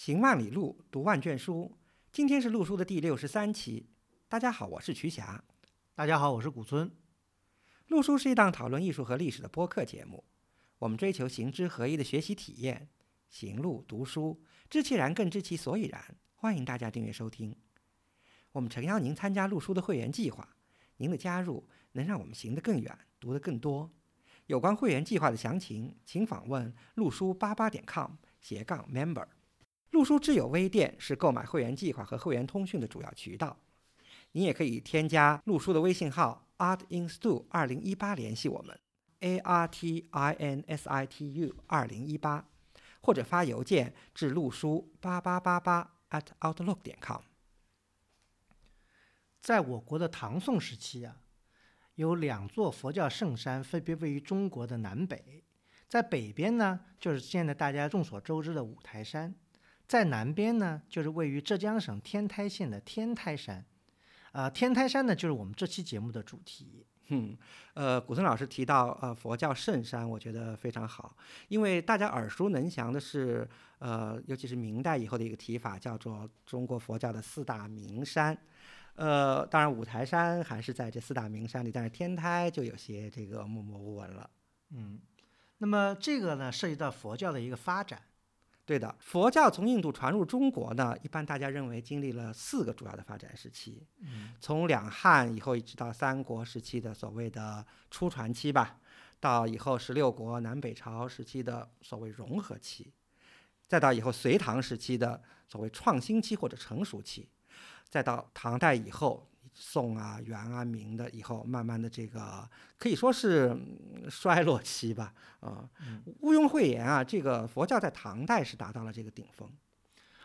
行万里路，读万卷书。今天是陆书的第六十三期。大家好，我是瞿霞。大家好，我是古村。陆书是一档讨论艺术和历史的播客节目。我们追求行知合一的学习体验，行路读书，知其然更知其所以然。欢迎大家订阅收听。我们诚邀您参加陆书的会员计划。您的加入能让我们行得更远，读得更多。有关会员计划的详情，请访问陆书八八点 com 斜杠 member。陆书知友微店是购买会员计划和会员通讯的主要渠道。你也可以添加陆书的微信号 artinstu 二零一八联系我们，a r t i n s i t u 二零一八，或者发邮件至陆书八八八八 at outlook 点 com。在我国的唐宋时期啊，有两座佛教圣山，分别位于中国的南北。在北边呢，就是现在大家众所周知的五台山；在南边呢，就是位于浙江省天台县的天台山。啊，天台山呢，就是我们这期节目的主题。嗯，呃，古村老师提到呃佛教圣山，我觉得非常好，因为大家耳熟能详的是，呃，尤其是明代以后的一个提法，叫做中国佛教的四大名山。呃，当然五台山还是在这四大名山里，但是天台就有些这个默默无闻了。嗯，那么这个呢，涉及到佛教的一个发展。对的，佛教从印度传入中国呢，一般大家认为经历了四个主要的发展时期。嗯，从两汉以后一直到三国时期的所谓的初传期吧，到以后十六国南北朝时期的所谓融合期，再到以后隋唐时期的所谓创新期或者成熟期。再到唐代以后，宋啊、元啊、明的以后，慢慢的这个可以说是衰落期吧，啊，毋庸讳言啊，这个佛教在唐代是达到了这个顶峰。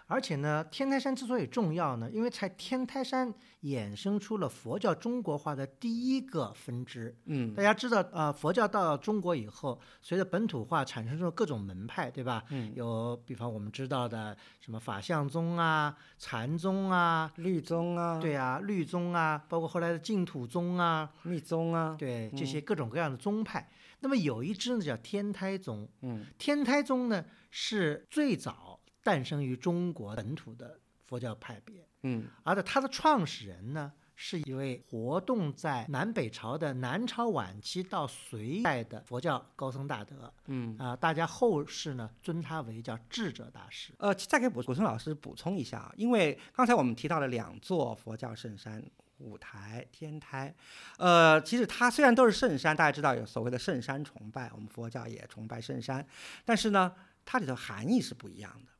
而且呢，天台山之所以重要呢，因为在天台山衍生出了佛教中国化的第一个分支。嗯，大家知道，呃，佛教到中国以后，随着本土化产生出各种门派，对吧？嗯，有比方我们知道的什么法相宗啊、禅宗啊、律宗啊，对啊，律宗啊，包括后来的净土宗啊、密宗啊，对这些各种各样的宗派。那么有一支呢叫天台宗。嗯，天台宗呢是最早。诞生于中国本土的佛教派别，嗯，而且它的创始人呢，是一位活动在南北朝的南朝晚期到隋代的佛教高僧大德，嗯啊，大家后世呢尊他为叫智者大师。呃，再给补古村老师补充一下啊，因为刚才我们提到了两座佛教圣山，五台、天台，呃，其实它虽然都是圣山，大家知道有所谓的圣山崇拜，我们佛教也崇拜圣山，但是呢，它里头含义是不一样的。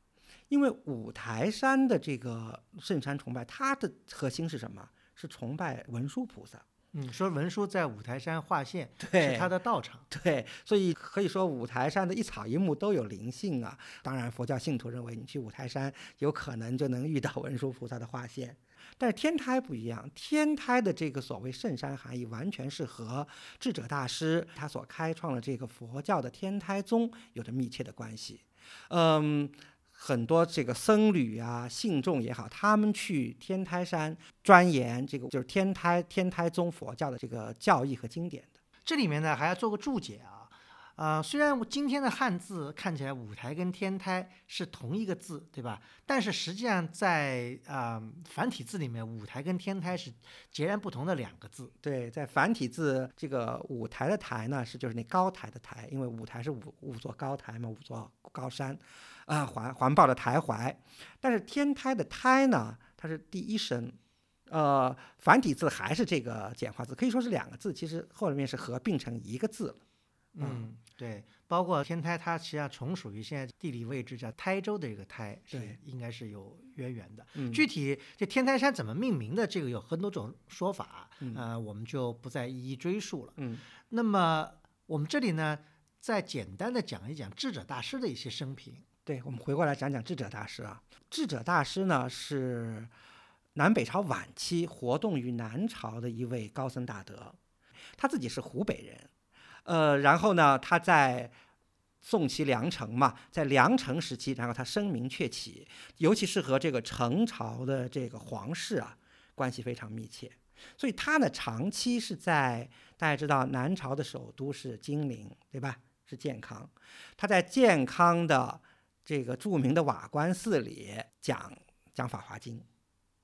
因为五台山的这个圣山崇拜，它的核心是什么？是崇拜文殊菩萨。嗯，说文殊在五台山化现，对，是他的道场。对，所以可以说五台山的一草一木都有灵性啊。当然，佛教信徒认为你去五台山，有可能就能遇到文殊菩萨的化现。但是天台不一样，天台的这个所谓圣山含义，完全是和智者大师他所开创的这个佛教的天台宗有着密切的关系。嗯。很多这个僧侣啊、信众也好，他们去天台山钻研这个就是天台天台宗佛教的这个教义和经典的。这里面呢还要做个注解啊，呃，虽然我今天的汉字看起来舞台跟天台是同一个字，对吧？但是实际上在啊繁体字里面，舞台跟天台是截然不同的两个字。对，在繁体字这个舞台的台呢，是就是那高台的台，因为舞台是五五座高台嘛，五座高山。啊，环环抱的台怀，但是天台的胎呢，它是第一声，呃，繁体字还是这个简化字，可以说是两个字，其实后面是合并成一个字了。嗯，对，包括天台，它实际上从属于现在地理位置叫台州的这个台，对，应该是有渊源的。嗯，具体这天台山怎么命名的，这个有很多种说法，呃，我们就不再一一追溯了。嗯，那么我们这里呢，再简单的讲一讲智者大师的一些生平。对，我们回过来讲讲智者大师啊。智者大师呢是南北朝晚期活动于南朝的一位高僧大德，他自己是湖北人，呃，然后呢他在宋齐梁陈嘛，在梁陈时期，然后他声名鹊起，尤其是和这个陈朝的这个皇室啊关系非常密切，所以他呢长期是在大家知道南朝的首都是金陵，对吧？是建康，他在建康的。这个著名的瓦官寺里讲讲《法华经》。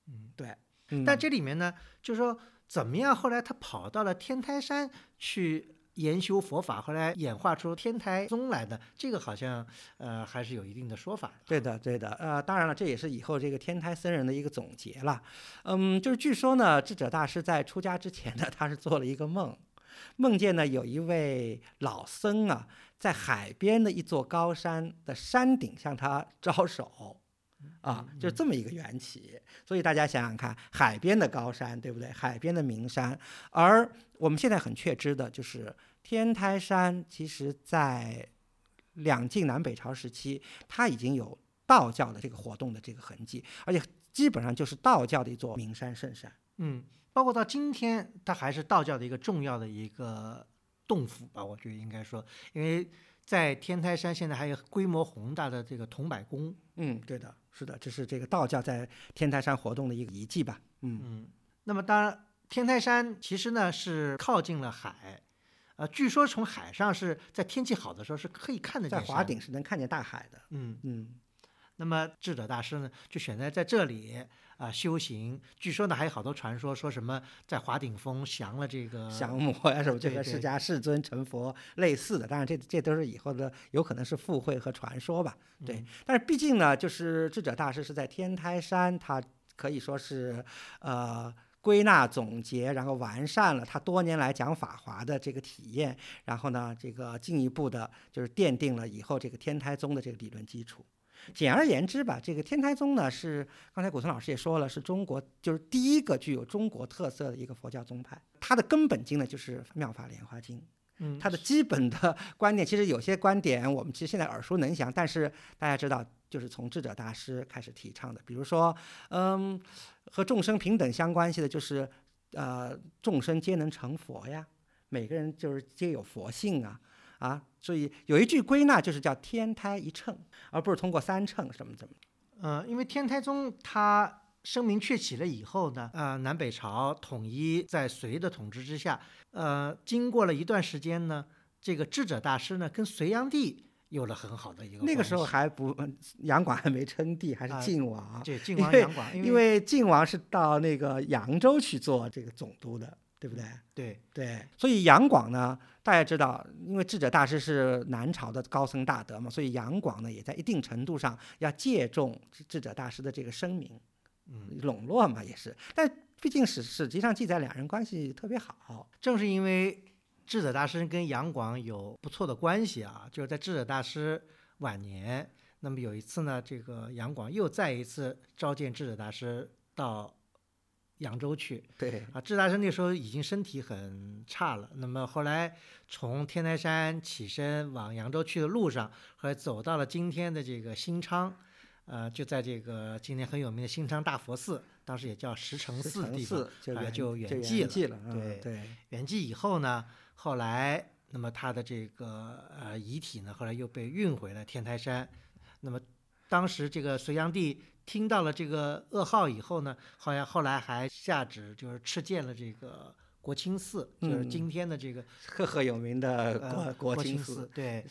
嗯，对。嗯但这里面呢，就是说怎么样，后来他跑到了天台山去研修佛法，后来演化出天台宗来的，这个好像呃还是有一定的说法。对的，对的，呃，当然了，这也是以后这个天台僧人的一个总结了。嗯，就是据说呢，智者大师在出家之前呢，他是做了一个梦，梦见呢有一位老僧啊，在海边的一座高山的山顶向他招手。啊，就是这么一个缘起，所以大家想想看，海边的高山，对不对？海边的名山，而我们现在很确知的就是天台山，其实在两晋南北朝时期，它已经有道教的这个活动的这个痕迹，而且基本上就是道教的一座名山圣山。嗯，包括到今天，它还是道教的一个重要的一个洞府吧，我觉得应该说，因为在天台山现在还有规模宏大的这个桐柏宫。嗯，对的，是的，这是这个道教在天台山活动的一个遗迹吧。嗯嗯，那么当然，天台山其实呢是靠近了海，呃，据说从海上是在天气好的时候是可以看得见在华顶。是能看见大海的。嗯，嗯，那么智者大师呢就选择在这里啊、修行。据说呢还有好多传说，说什么在华顶峰降了这个 降魔呀什么，这个释迦世尊成佛类似的，当然这这都是以后的有可能是附会和传说吧。对，嗯但是毕竟呢，就是智者大师是在天台山，他可以说是呃。归纳总结，然后完善了他多年来讲法华的这个体验，然后呢，这个进一步的就是奠定了以后这个天台宗的这个理论基础。简而言之吧，这个天台宗呢是刚才古村老师也说了，是中国就是第一个具有中国特色的一个佛教宗派。它的根本经呢就是《妙法莲华经》，嗯，它的基本的 观点，其实有些观点我们其实现在耳熟能详，但是大家知道，就是从智者大师开始提倡的。比如说，嗯，和众生平等相关系的，就是呃，众生皆能成佛呀，每个人就是皆有佛性啊啊，所以有一句归纳就是叫天台一秤，而不是通过三秤什么怎么。呃，因为天台宗它声名鹊起了以后呢，呃，南北朝统一在隋的统治之下，呃，经过了一段时间呢，这个智者大师呢跟隋炀帝有了很好的一个那个时候还不，嗯杨广还没称帝，还是啊晋王。对晋王杨广，因为晋王是到那个扬州去做这个总督的，对不对？对对，所以杨广呢，大家知道，因为智者大师是南朝的高僧大德嘛，所以杨广呢也在一定程度上要借重智智者大师的这个声名，嗯，笼络嘛也是。但毕竟史史籍上记载两人关系特别好，正是因为智者大师跟杨广有不错的关系啊，就是在智者大师晚年，那么有一次呢，这个杨广又再一次召见智者大师到扬州去对，啊。智大生那时候已经身体很差了，那么后来从天台山起身往扬州去的路上，后来走到了今天的这个新昌。呃，就在这个今天很有名的新昌大佛寺，当时也叫石城寺地方，寺就圆啊就就圆寂了对对，圆寂以后呢，后来那么他的这个呃遗体呢，后来又被运回了天台山。那么当时这个隋炀帝听到了这个噩耗以后呢，好像后来还下旨就是敕建了这个国清寺，就是嗯今天的这个 赫赫有名的国、呃国清清寺。对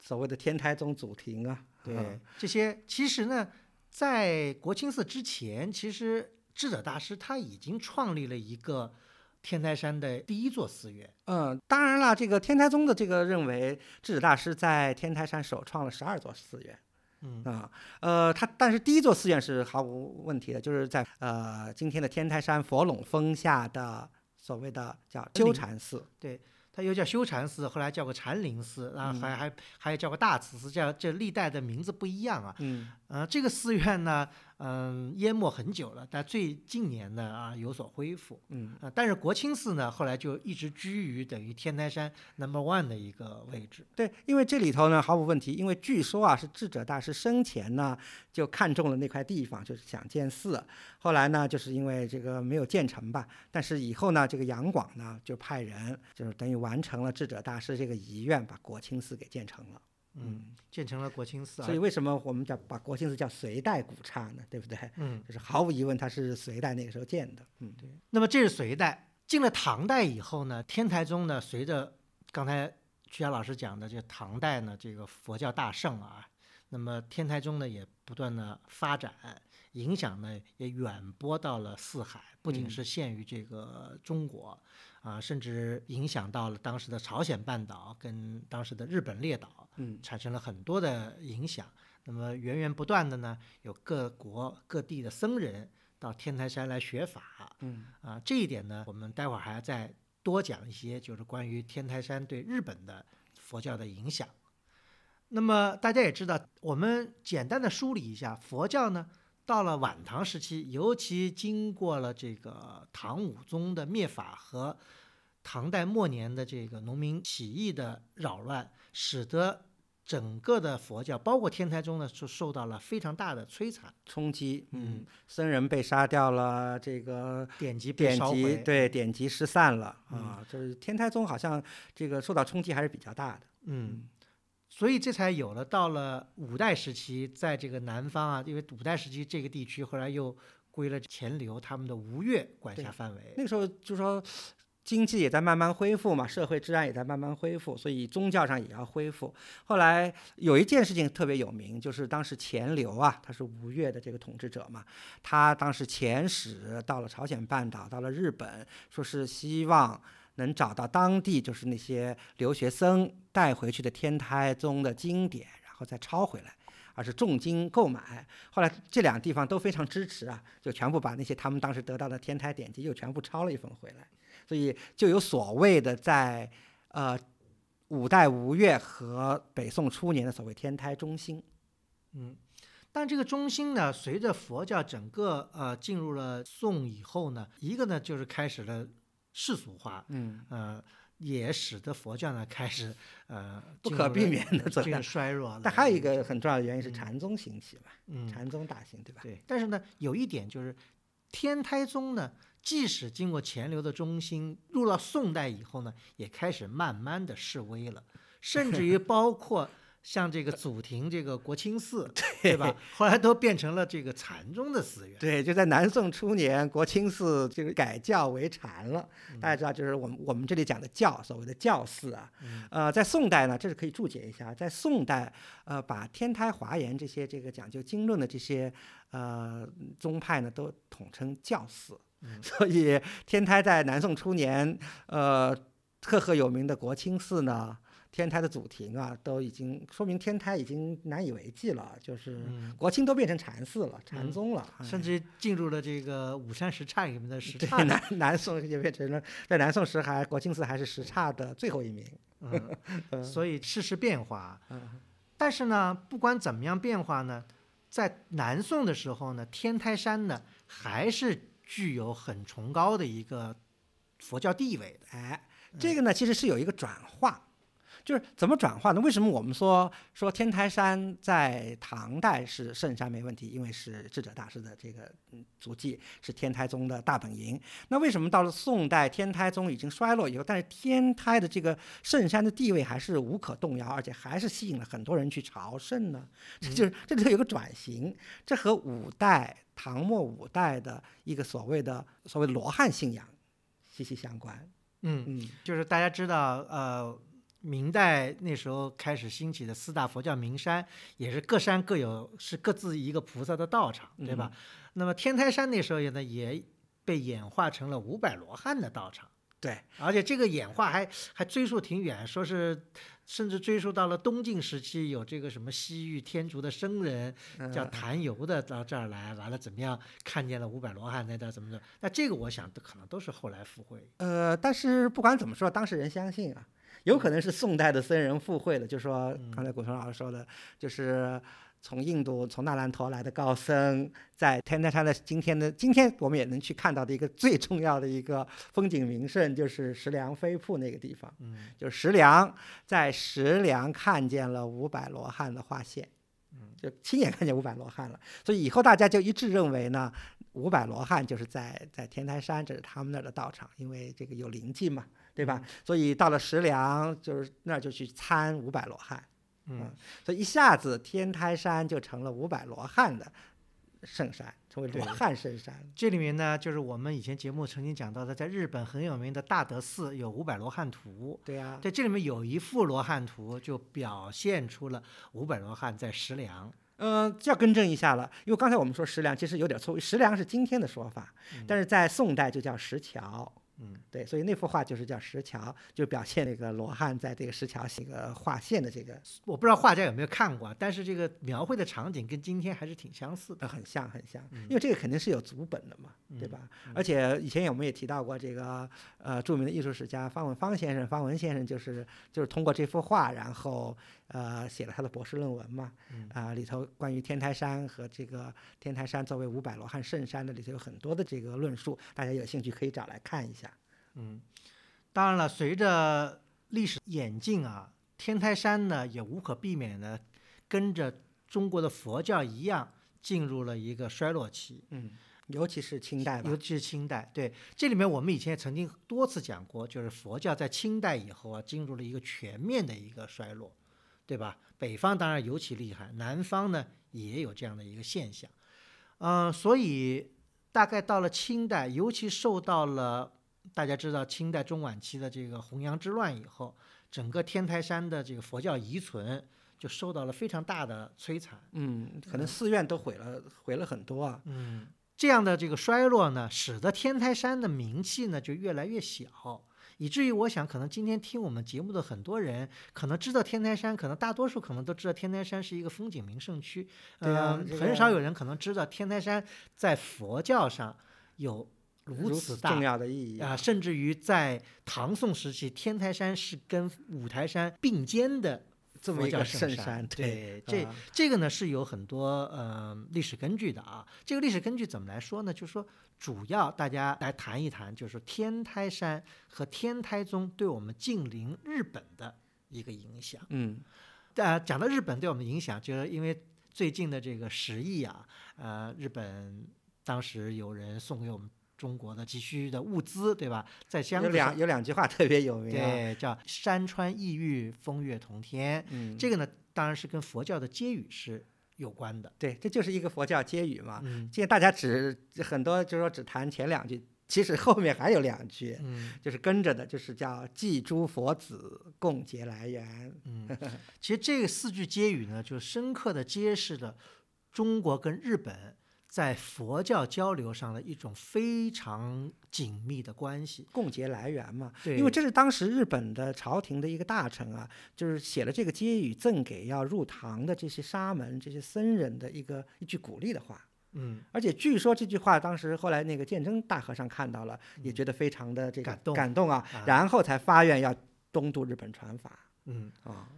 所谓的天台宗祖庭啊，对嗯，这些其实呢，在国清寺之前，其实智者大师他已经创立了一个天台山的第一座寺院。嗯，当然了，这个天台宗的这个认为，智者大师在天台山首创了十二座寺院嗯。啊，呃，他但是第一座寺院是毫无问题的，就是在呃今天的天台山佛垄峰下的所谓的叫修禅寺，对它又叫修禅寺，后来叫个禅林寺，然后还、还还有叫个大慈寺，这这历代的名字不一样啊。嗯。呃，这个寺院呢，嗯、淹没很久了，但最近年呢啊有所恢复。嗯，呃，但是国清寺呢，后来就一直居于等于天台山 number one 的一个位置。对，因为这里头呢毫无问题，因为据说啊是智者大师生前呢就看中了那块地方，就是想建寺，后来呢就是因为这个没有建成吧，但是以后呢这个杨广呢就派人就是等于完成了智者大师这个遗愿，把国清寺给建成了。嗯，建成了国清寺啊。所以为什么我们叫把国清寺叫隋代古刹呢？对不对？嗯，就是毫无疑问，它是隋代那个时候建的。嗯，对，那么这是隋代，进了唐代以后呢，天台宗呢，随着刚才曲霞老师讲的这个唐代呢，这个佛教大盛啊，那么天台宗呢也不断的发展，影响呢也远播到了四海，不仅嗯是限于这个中国，啊，甚至影响到了当时的朝鲜半岛跟当时的日本列岛，嗯产生了很多的影响。那么源源不断的呢，有各国各地的僧人到天台山来学法，嗯啊，这一点呢，我们待会儿还要再多讲一些，就是关于天台山对日本的佛教的影响。那么大家也知道，我们简单的梳理一下，佛教呢，到了晚唐时期，尤其经过了这个唐武宗的灭法和唐代末年的这个农民起义的扰乱，使得整个的佛教，包括天台宗呢，就受到了非常大的摧残，冲击，嗯嗯，僧人被杀掉了，这个典籍被典籍烧毁。对典籍失散了嗯啊，就是天台宗好像这个受到冲击还是比较大的。嗯，所以这才有了到了五代时期，在这个南方啊，因为五代时期这个地区后来又归了钱镠他们的吴越管辖范围。那个时候就说经济也在慢慢恢复嘛，社会治安也在慢慢恢复，所以宗教上也要恢复。后来有一件事情特别有名，就是当时钱镠啊，他是吴越的这个统治者嘛，他当时遣使到了朝鲜半岛，到了日本，说是希望。能找到当地就是那些留学生带回去的天台宗的经典，然后再抄回来，而是重金购买。后来这两个地方都非常支持啊，就全部把那些他们当时得到的天台典籍又全部抄了一份回来，所以就有所谓的在呃五代吴越和北宋初年的所谓天台中心。嗯，但这个中心呢，随着佛教整个呃进入了宋以后呢，一个呢就是开始了世俗化，嗯，呃，也使得佛教呢开始呃不可避免的走向衰弱了。但还有一个很重要的原因是禅宗兴起嘛，嗯，禅宗大兴，对吧？对，但是呢，有一点就是，天台宗呢，即使经过钱流的中心，入了宋代以后呢，也开始慢慢的式微了，甚至于包括像这个祖庭这个国清寺，对吧？后来都变成了这个禅宗的寺院。对，就在南宋初年，国清寺这个改教为禅了。大家知道，就是我们我们这里讲的教，所谓的教寺啊。嗯呃，在宋代呢，这是可以注解一下，在宋代，呃，把天台、华严这些这个讲究经论的这些呃宗派呢，都统称教寺。嗯 所以天台在南宋初年，呃，赫赫有名的国清寺呢。天台的祖庭啊，都已经说明天台已经难以为继了，就是嗯，国清都变成禅寺了、禅嗯宗了，哎甚至进入了这个五山十刹里面的十刹。南南宋也变成了 在南宋时还国清寺还是十刹的最后一名。嗯，所以世事变化。嗯但是呢，不管怎么样变化呢，在南宋的时候呢，天台山呢还是具有很崇高的一个佛教地位的。哎，这个呢其实是有一个转化，就是怎么转化呢？为什么我们说说天台山在唐代是圣山没问题？因为是智者大师的这个嗯足迹，是天台宗的大本营。那为什么到了宋代，天台宗已经衰落以后，但是天台的这个圣山的地位还是无可动摇，而且还是吸引了很多人去朝圣呢？这 就是这里头有个转型，这和五代唐末五代的一个所谓的所谓罗汉信仰息息相关。嗯，嗯，就是大家知道，呃，明代那时候开始兴起的四大佛教名山，也是各山各有是各自一个菩萨的道场，对吧？那么天台山那时候也呢也被演化成了五百罗汉的道场。对，而且这个演化还还追溯挺远，说是甚至追溯到了东晋时期，有这个什么西域天竺的僧人叫嗯谭游的到这儿来，完了怎么样看见了五百罗汉在这儿怎么着？那这个我想都可能都是后来附会。呃，但是不管怎么说，当事人相信啊，有可能是宋代的僧人附会的，就说刚才古松老师说的，就是从印度从那兰陀来的高僧，在天台山的今天的今天，我们也能去看到的一个最重要的一个风景名胜，就是石梁飞瀑那个地方，嗯。就是石梁，在石梁看见了五百罗汉的画现。就亲眼看见五百罗汉了，所以以后大家就一致认为呢，五百罗汉就是在在天台山，这是他们那儿的道场，因为这个有灵迹嘛，对吧？所以到了石梁，就是那儿就去参五百罗汉，嗯所以一下子天台山就成了五百罗汉的圣山，成为对罗汉圣山。这里面呢，就是我们以前节目曾经讲到的，在日本很有名的大德寺有五百罗汉图。对呀、在这里面有一幅罗汉图，就表现出了五百罗汉在石梁。嗯，这要更正一下了，因为刚才我们说石梁其实有点错误，石梁是今天的说法，但是在宋代就叫石桥。嗯，对，所以那幅画就是叫石桥，就表现那个罗汉在这个石桥这个画线的这个我不知道画家有没有看过，但是这个描绘的场景跟今天还是挺相似的。呃很像很像，因为这个肯定是有足本的嘛，对吧？而且以前我们也提到过这个呃著名的艺术史家方文芳先生，方文先生就是就是通过这幅画，然后呃写了他的博士论文嘛，啊、里头关于天台山和这个天台山作为五百罗汉圣山的里头有很多的这个论述，大家有兴趣可以找来看一下。嗯当然了，随着历史演进啊，天台山呢也无可避免的跟着中国的佛教一样，进入了一个衰落期。嗯，尤其是清代吧尤，其是清代，对这里面我们以前也曾经多次讲过，就是佛教在清代以后啊，进入了一个全面的一个衰落，对吧？北方当然尤其厉害，南方呢也有这样的一个现象，嗯、所以大概到了清代，尤其受到了大家知道清代中晚期的这个弘扬之乱以后，整个天台山的这个佛教遗存就受到了非常大的摧残。嗯，可能寺院都毁了，毁了很多啊。嗯，这样的这个衰落呢，使得天台山的名气呢就越来越小，以至于我想，可能今天听我们节目的很多人，可能知道天台山，可能大多数可能都知道天台山是一个风景名胜区，对啊嗯很少有人可能知道天台山在佛教上有如如此大重要的意义啊、甚至于在唐宋时期，天台山是跟五台山并肩的这么一个圣山。对，对这、啊这个呢是有很多呃历史根据的啊。这个历史根据怎么来说呢？就是说，主要大家来谈一谈，就是天台山和天台宗对我们近邻日本的一个影响。嗯呃，讲到日本对我们影响，就是因为最近的这个十亿啊，呃，日本当时有人送给我们中国的急需的物资，对吧？在箱有子上两有两句话特别有名啊。对，叫山川异域，风月同天。嗯，这个呢，当然是跟佛教的接语是有关的。对，这就是一个佛教接语嘛。嗯现在大家只很多就是说只谈前两句，其实后面还有两句，嗯就是跟着的，就是叫祭诸佛子，共结来源。嗯，其实这个四句接语呢，就深刻的揭示了中国跟日本在佛教交流上的一种非常紧密的关系。共结来源嘛，对，因为这是当时日本的朝廷的一个大臣啊，就是写了这个接语赠给要入唐的这些沙门、这些僧人的一个一句鼓励的话。嗯而且据说这句话当时后来那个鉴真大和尚看到了，也觉得非常的这个感动感动啊啊，然后才发愿要东渡日本传法嗯。啊。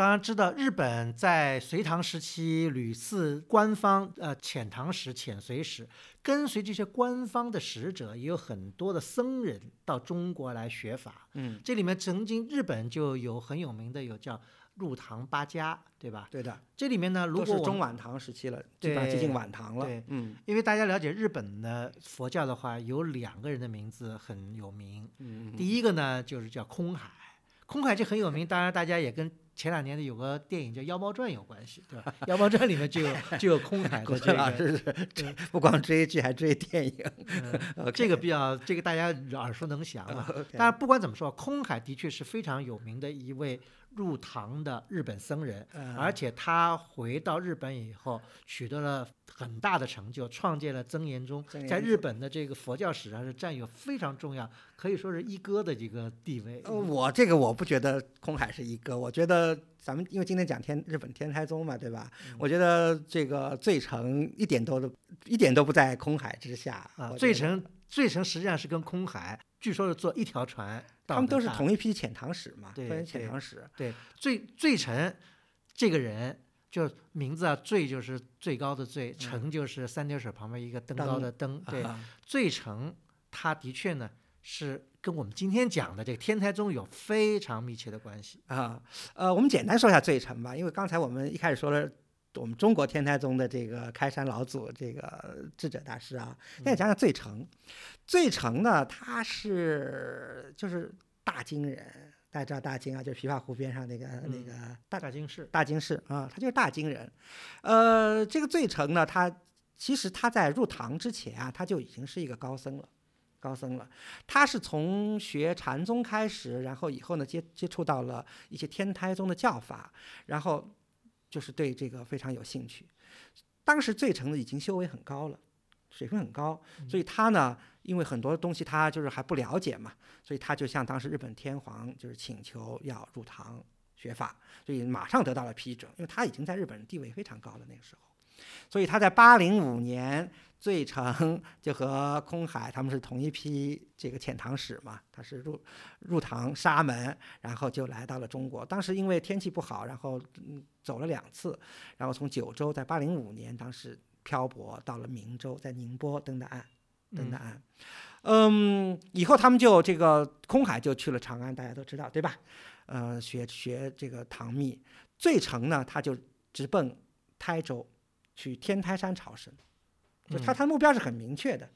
当然知道，日本在隋唐时期屡次官方呃遣唐使、遣隋使，跟随这些官方的使者，也有很多的僧人到中国来学法。嗯，这里面曾经日本就有很有名的有叫入唐八家，对吧？对的，这里面呢，如果是中晚唐时期了，基本上接近晚唐了对。嗯因为大家了解日本的佛教的话，有两个人的名字很有名。嗯，第一个呢，就是叫空海，空海这很有名，当然大家也跟前两年的有个电影叫《妖猫传》有关系，对吧？《妖猫传》里面就有 就有空海郭的这个，老师是追不光追剧还追电影。嗯 这个比较这个大家耳熟能详嘛。OK 当然，不管怎么说，空海的确是非常有名的一位入唐的日本僧人，嗯。而且他回到日本以后，取得了很大的成就，创建了曾言宗。在日本的这个佛教史上是占有非常重要，可以说是一哥的一个地位。呃，我这个我不觉得空海是一哥，我觉得咱们因为今天讲天日本天台宗嘛，对吧？嗯。我觉得这个罪成一点都都一点都不在空海之下啊，罪成罪成实际上是跟空海，据说是坐一条船。他们都是同一批遣唐使嘛，对遣唐使。对罪罪臣这个人。就名字啊，罪就是最高的罪，成就是三点水旁边一个登高的登，对，啊最成他的确呢是跟我们今天讲的这个天台宗有非常密切的关系。啊，呃，我们简单说一下罪臣吧，因为刚才我们一开始说了。我们中国天台宗的这个开山老祖，这个智者大师啊，现在讲讲罪成。罪成呢，他是就是大金人，大家知道大金啊，就是琵琶湖边上那个、那个大大经寺，大金氏啊，他就是大金人。呃，这个罪成呢，他其实他在入唐之前啊，他就已经是一个高僧了，高僧了。他是从学禅宗开始，然后以后呢接接触到了一些天台宗的教法，然后就是对这个非常有兴趣。当时最澄呢已经修为很高了，水平很高，所以他呢，因为很多东西他就是还不了解嘛，所以他就向当时日本天皇就是请求要入唐学法，所以马上得到了批准，因为他已经在日本地位非常高了那个时候，所以他在八零五年。最澄就和空海他们是同一批这个遣唐使嘛，他是入入唐沙门，然后就来到了中国。当时因为天气不好，然后走了两次，然后从九州在八零五年当时漂泊到了明州，在宁波登的岸，登的岸。嗯，以后他们就这个空海就去了长安，大家都知道对吧？呃，学学这个唐密。最澄呢，他就直奔台州，去天台山朝圣。就他，他的目标是很明确的，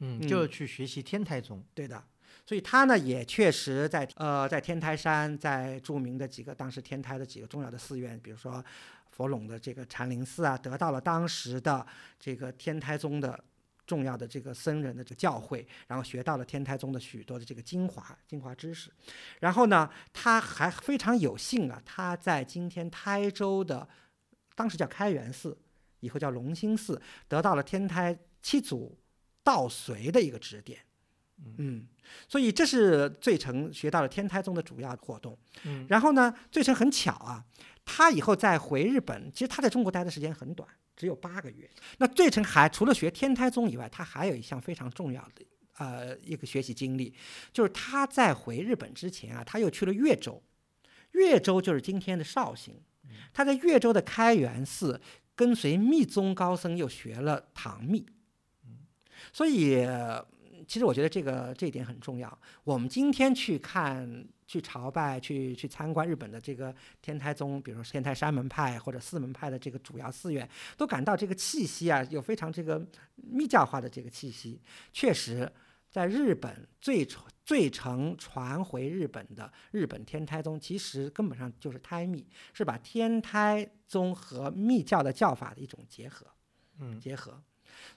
嗯，就是去学习天台宗，对的。所以他呢，也确实在呃，在天台山，在著名的几个当时天台的几个重要的寺院，比如说佛陇的这个禅林寺啊，得到了当时的这个天台宗的重要的这个僧人的这个教诲，然后学到了天台宗的许多的这个精华精华知识。然后呢，他还非常有幸啊，他在今天台州的当时叫开元寺。以后叫隆兴寺，得到了天台七祖道随的一个指点，嗯，所以这是最澄学到了天台宗的主要活动。嗯，然后呢，最澄很巧啊，他以后再回日本，其实他在中国待的时间很短，只有八个月。那最澄还除了学天台宗以外，他还有一项非常重要的呃一个学习经历，就是他在回日本之前啊，他又去了越州，越州就是今天的绍兴，他在越州的开元寺。跟随密宗高僧又学了唐密，所以其实我觉得这个这一点很重要。我们今天去看、去朝拜、去去参观日本的这个天台宗，比如说天台山门派或者四门派的这个主要寺院，都感到这个气息啊，有非常这个密教化的这个气息。确实，在日本最最成传回日本的日本天台宗，其实根本上就是胎密，是把天台宗和密教的教法的一种结合，嗯，结合。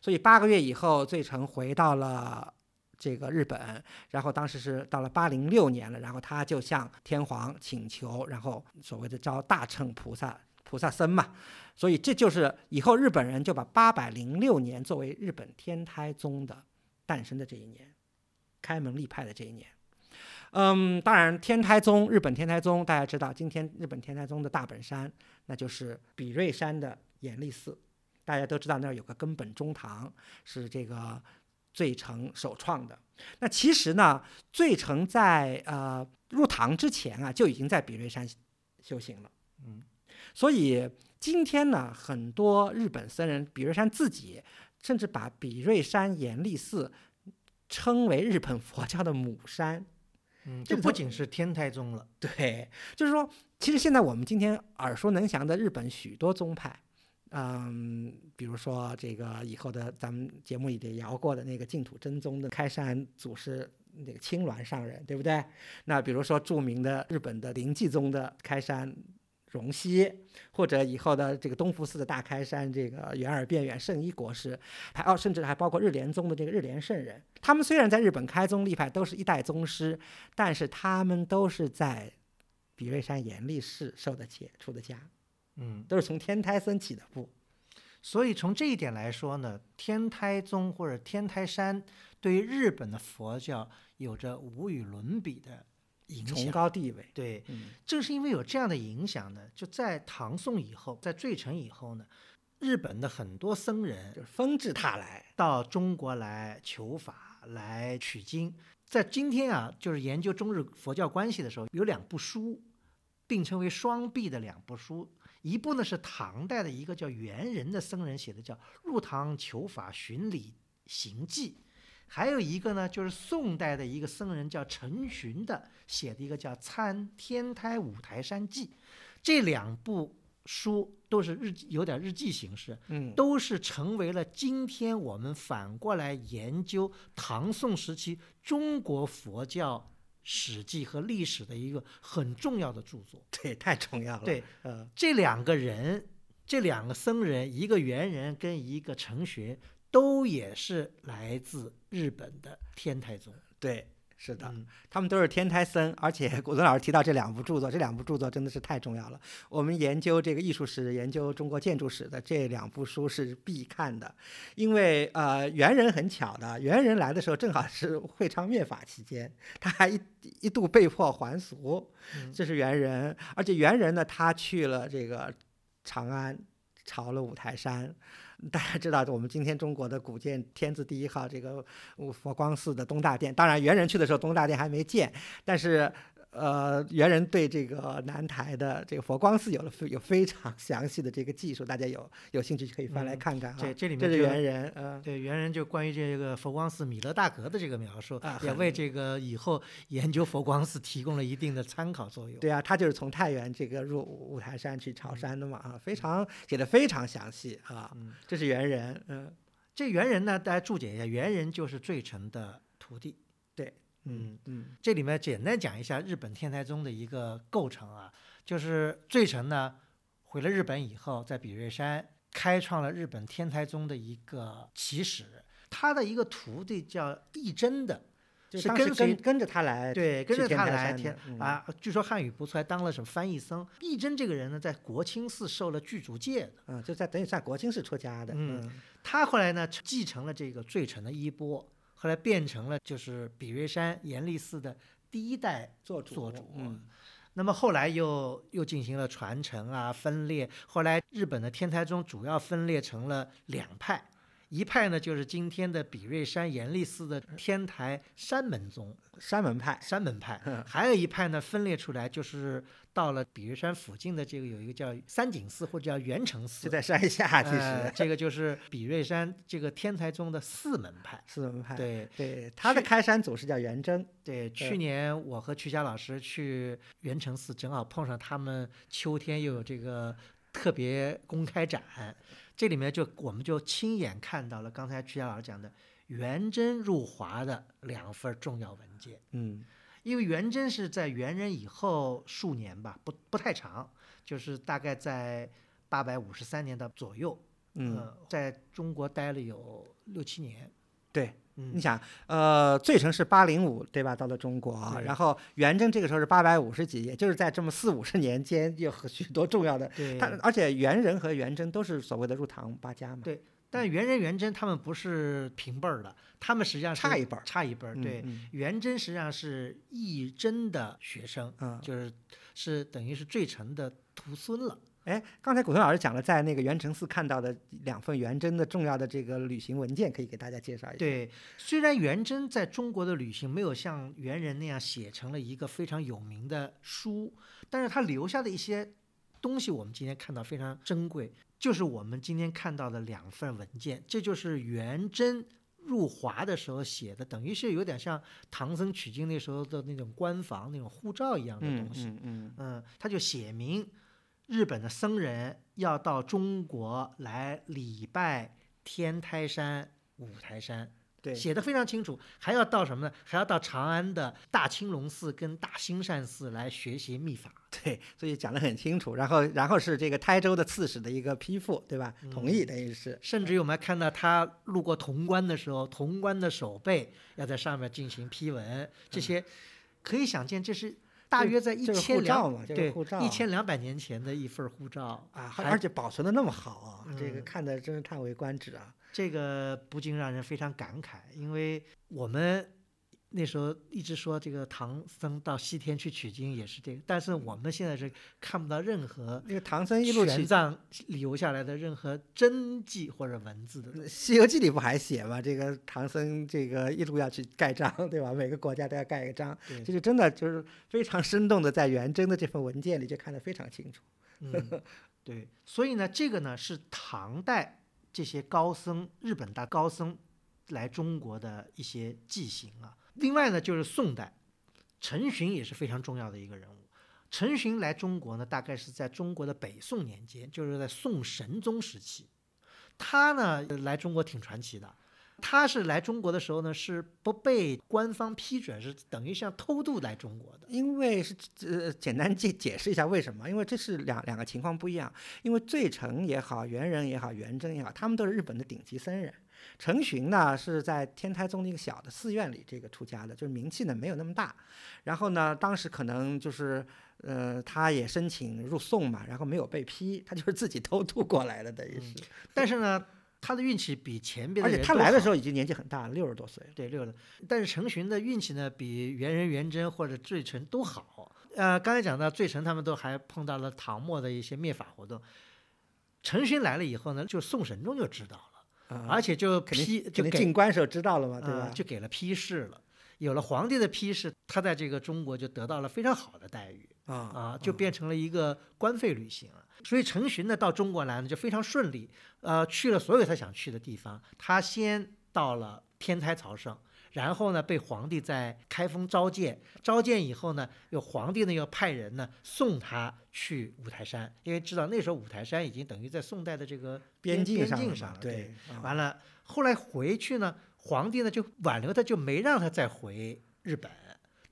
所以八个月以后，最成回到了这个日本，然后当时是到了八零六年了，然后他就向天皇请求，然后所谓的招大乘菩萨菩萨僧嘛。所以这就是以后日本人就把八百零六年作为日本天台宗的诞生的这一年。开门立派的这一年，嗯，当然天台宗，日本天台宗，大家知道，今天日本天台宗的大本山，那就是比瑞山的延历寺，大家都知道那儿有个根本中堂，是这个最澄首创的。那其实呢，最澄在呃入唐之前啊，就已经在比瑞山修行了，嗯，所以今天呢，很多日本僧人，比瑞山自己甚至把比瑞山严立寺。称为日本佛教的母山，嗯，这不仅是天台宗了，对，就是说，其实现在我们今天耳熟能详的日本许多宗派，嗯，比如说这个以后的咱们节目里也聊过的那个净土真宗的开山祖师那个青鸾上人，对不对？那比如说著名的日本的灵济宗的开山。荣西，或者以后的这个东福寺的大开山，这个圆耳辩远圣一国师，还哦，甚至还包括日莲宗的这个日莲圣人，他们虽然在日本开宗立派，都是一代宗师，但是他们都是在比瑞山严立寺受的戒、出的家，嗯，都是从天台僧起的步。所以从这一点来说呢，天台宗或者天台山对于日本的佛教有着无与伦比的。崇高地位，对，正是因为有这样的影响呢，就在唐宋以后，在坠成以后呢，日本的很多僧人就纷至沓来到中国来求法、来取经。在今天啊，就是研究中日佛教关系的时候，有两部书并称为双璧的两部书，一部呢是唐代的一个叫元仁的僧人写的，叫《入唐求法巡礼行记》。还有一个呢，就是宋代的一个僧人叫陈寻的写的一个叫《参天台五台山记》，这两部书都是日记有点日记形式，嗯，都是成为了今天我们反过来研究唐宋时期中国佛教史记和历史的一个很重要的著作。对，太重要了。对，呃，这两个人这两个僧人，一个猿人跟一个程学，都也是来自日本的天台宗。对，是的，嗯他们都是天台僧，而且古尊老师提到这两部著作，这两部著作真的是太重要了。我们研究这个艺术史、研究中国建筑史的这两部书是必看的，因为呃，猿人很巧的，猿人来的时候正好是会昌灭法期间，他还一一度被迫还俗，嗯这是猿人，而且猿人呢，他去了这个长安，朝了五台山。大家知道，我们今天中国的古建天字第一号这个佛光寺的东大殿，当然元人去的时候东大殿还没建，但是呃，猿人对这个南台的这个佛光寺有了非有非常详细的这个技术，大家有有兴趣可以翻来嗯看看啊。这这里面这是猿人，嗯、对猿人就关于这个佛光寺米勒大格的这个描述，也为这个以后研究佛光寺提供了一定的参考作用。对啊，他就是从太原这个入五台山去朝山的嘛啊，非常写的非常详细啊。嗯，这是猿人，嗯这猿人呢，大家注解一下，猿人就是最澄的徒弟。嗯，嗯。这里面简单讲一下日本天台宗的一个构成啊，就是罪臣呢回了日本以后，在比瑞山开创了日本天台宗的一个起始，他的一个徒弟叫义真的，就是跟随跟跟着他来，对，跟着他来天嗯。啊，据说汉语不错，还当了什么翻译僧。义真这个人呢，在国清寺受了具足戒的，嗯，就在等于在国清寺出家的，嗯嗯。他后来呢继承了这个罪臣的衣钵，后来变成了就是比瑞山严立寺的第一代做主做主。嗯那么后来又又进行了传承啊分裂，后来日本的天台宗主要分裂成了两派，一派呢就是今天的比瑞山严立寺的天台山门宗，山门派，山门派。嗯，还有一派呢分裂出来，就是到了比瑞山附近的这个有一个叫三井寺或者叫元成就，在山下，其呃实。这个就是比瑞山这个天台宗的四门派。四门派。对对，他的开山祖是叫元贞，对，去年我和曲霞老师去元成寺，正好碰上他们秋天又有这个特别公开展，这里面就我们就亲眼看到了刚才曲霞老师讲的元贞入华的两份重要文件。嗯。因为元贞是在元仁以后数年吧，不不太长，就是大概在八百五十三年的左右，嗯，呃，在中国待了有六七年，对，嗯你，想，呃，最成是八零五，对吧？到了中国，然后元贞这个时候是八百五十几，也就是在这么四五十年间，有许多重要的。对，他而且元人和元贞都是所谓的入唐八家嘛。对但元人元贞他们不是平辈儿的，他们实际上是差一辈儿差一辈儿，嗯，对。嗯元贞实际上是义真的学生，嗯就是是等于是最澄的徒孙了。哎，刚才古腾老师讲了，在那个元成寺看到的两份元贞的重要的这个旅行文件，可以给大家介绍一下。，对，虽然元贞在中国的旅行没有像元人那样写成了一个非常有名的书，但是他留下的一些东西，我们今天看到非常珍贵，就是我们今天看到的两份文件，这就是元贞。入华的时候写的，等于是有点像唐僧取经那时候的那种官房那种护照一样的嗯东西。嗯嗯，嗯，他就写明日本的僧人要到中国来礼拜天台山、五台山，对，写的非常清楚。还要到什么呢？还要到长安的大青龙寺跟大兴善寺来学习秘法。对，所以讲得很清楚。然后，然后是这个台州的刺史的一个批复，对吧？同意，等于是。甚至于我们还看到他路过潼关的时候，潼关的守备要在上面进行批文，这些可以想见，这是大约在一千两对一千两百年前的一份护照啊，而且保存的那么好啊，这个嗯看的真是叹为观止啊。这个不禁让人非常感慨，因为我们那时候一直说这个唐僧到西天去取经也是这个，但是我们现在是看不到任何那个唐僧一路玄取，奘留下来的任何真迹或者文字的《西。游记》里不还写吗？这个唐僧这个一路要去盖章，对吧？每个国家都要盖一个章，对这就真的就是非常生动的在元征的这份文件里就看得非常清楚。嗯，对，所以呢，这个呢是唐代这些高僧、日本大高僧来中国的一些记行啊。另外呢，就是宋代，陈寻也是非常重要的一个人物。陈寻来中国呢，大概是在中国的北宋年间，就是在宋神宗时期。他呢来中国挺传奇的，他是来中国的时候呢，是不被官方批准，是等于像偷渡来中国的。因为是呃，简单解解释一下为什么？因为这是两两个情况不一样。因为醉成也好，元人也好，元贞也好，他们都是日本的顶级僧人。陈寻呢是在天台宗的一个小的寺院里这个出家的，就是名气呢没有那么大。然后呢，当时可能就是呃，他也申请入宋嘛，然后没有被批，他就是自己偷渡过来了，等于是。但是呢，他的运气比前边的人而且他来的时候候已经年纪很大了，六十多岁了。对六十，但是陈寻的运气呢，比元人、元贞或者醉成都好。呃，刚才讲到醉成他们都还碰到了唐末的一些灭法活动。陈寻来了以后呢，就宋神宗就知道了，啊而且就批就进关时候知道了嘛，对呃吧？就给了批示了。有了皇帝的批示，他在这个中国就得到了非常好的待遇啊啊，就变成了一个官费旅行了。所以陈寻呢到中国来呢就非常顺利，呃，去了所有他想去的地方。他先到了天台朝圣，然后呢被皇帝在开封召见，召见以后呢，有皇帝呢要派人呢送他去五台山，因为知道那时候五台山已经等于在宋代的这个边境上了嘛境上了，对，啊完了，后来回去呢，皇帝呢就挽留他，就没让他再回日本。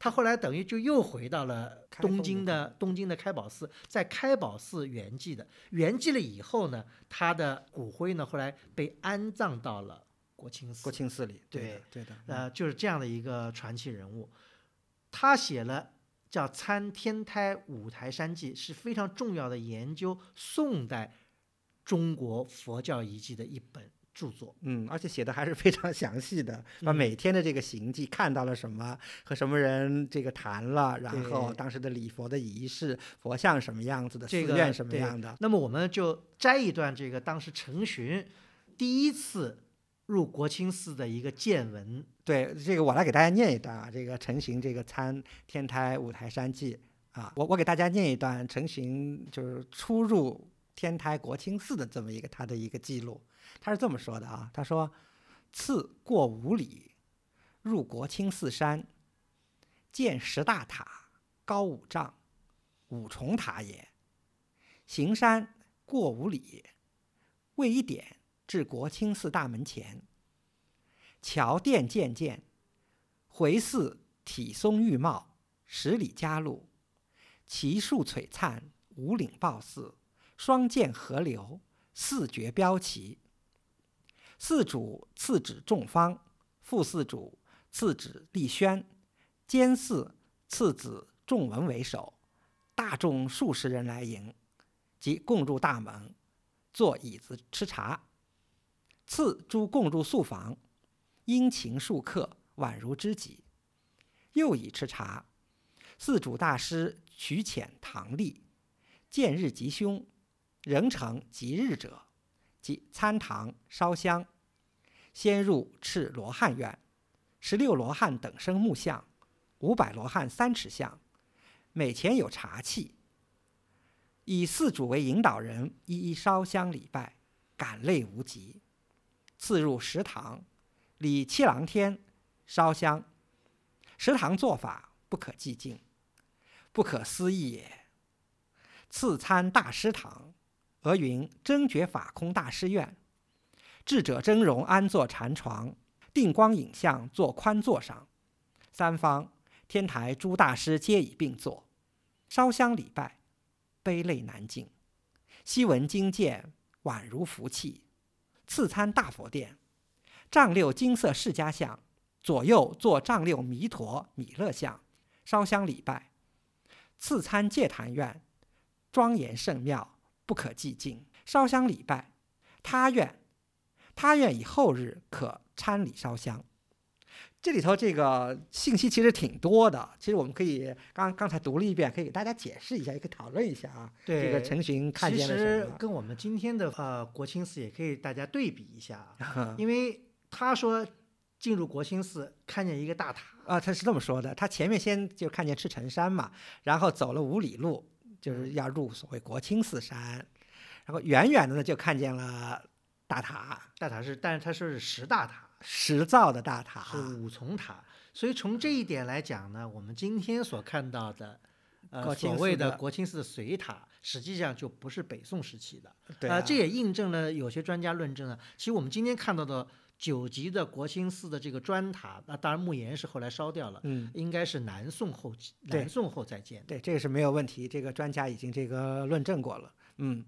他后来等于就又回到了东京的东京的开宝寺，在开宝寺圆寂的。圆寂了以后呢，他的骨灰呢后来被安葬到了国清寺。国清寺里，对的对对的，呃，就是这样的一个传奇人物。他写了叫《参天台五台山记》，是非常重要的研究宋代中国佛教遗迹的一本著作。嗯，而且写的还是非常详细的，把嗯每天的这个行迹看到了什么，和什么人这个谈了，然后当时的礼佛的仪式，佛像什么样子的，这个寺院什么样的，那么我们就摘一段这个当时陈寻第一次入国清寺的一个见闻。对，这个我来给大家念一段啊，这个陈寻这个参天台五台山记啊，我我给大家念一段陈寻就是初入天台国清寺的这么一个他的一个记录，他是这么说的啊，他说：次过五里，入国清寺山，见十大塔，高五丈，五重塔也。行山过五里，未一点至国清寺大门前。桥殿渐渐，回寺体松玉茂，十里佳路，奇树璀璨，五岭抱寺，双剑合流，四绝标旗。四主次指众方，副四主次指立轩，监四次子仲文为首，大众数十人来迎，即共入大门，坐椅子吃茶。次诸共入宿房，殷勤数客，宛如知己。又以吃茶，四主大师取遣唐立，见日吉凶，人成吉日者，即参堂烧香。先入赤罗汉院，十六罗汉等身木像，五百罗汉三尺像，每前有茶器。以寺主为引导人，一一烧香礼拜，感泪无极。次入食堂，礼七郎天，烧香。食堂做法不可寂静，不可思议也。次参大师堂，俄云真觉法空大师院。智者真容安坐禅床，定光影像坐宽座上。三方天台诸大师皆已并坐，烧香礼拜，悲泪难尽。昔闻经见，宛如福气。次参大佛殿，丈六金色释迦像，左右坐丈六弥陀弥勒像，烧香礼拜。次参戒坛院，庄严圣妙，不可寂静，烧香礼拜。他愿，他愿以后日可参礼烧香。这里头这个信息其实挺多的，其实我们可以刚刚才读了一遍，可以给大家解释一下，也可以讨论一下啊。对这个陈寻看见了什么？实跟我们今天的呃国清寺也可以大家对比一下 因为他说进入国清寺看见一个大塔啊，他是这么说的：他前面先就看见赤城山嘛，然后走了五里路，就是要入所谓国清寺山，然后远远的呢就看见了大塔，大塔是，但是它是石大塔，石造的大塔。是五重塔，所以从这一点来讲呢，我们今天所看到的。呃，所谓的的国清寺的水塔，实际上就不是北宋时期的。对、啊，这也印证了有些专家论证呢，其实我们今天看到的九级的国清寺的这个砖塔，那当然木岩是后来烧掉了，嗯，应该是南宋后期南宋后再建的。对，这个是没有问题，这个专家已经这个论证过了。嗯，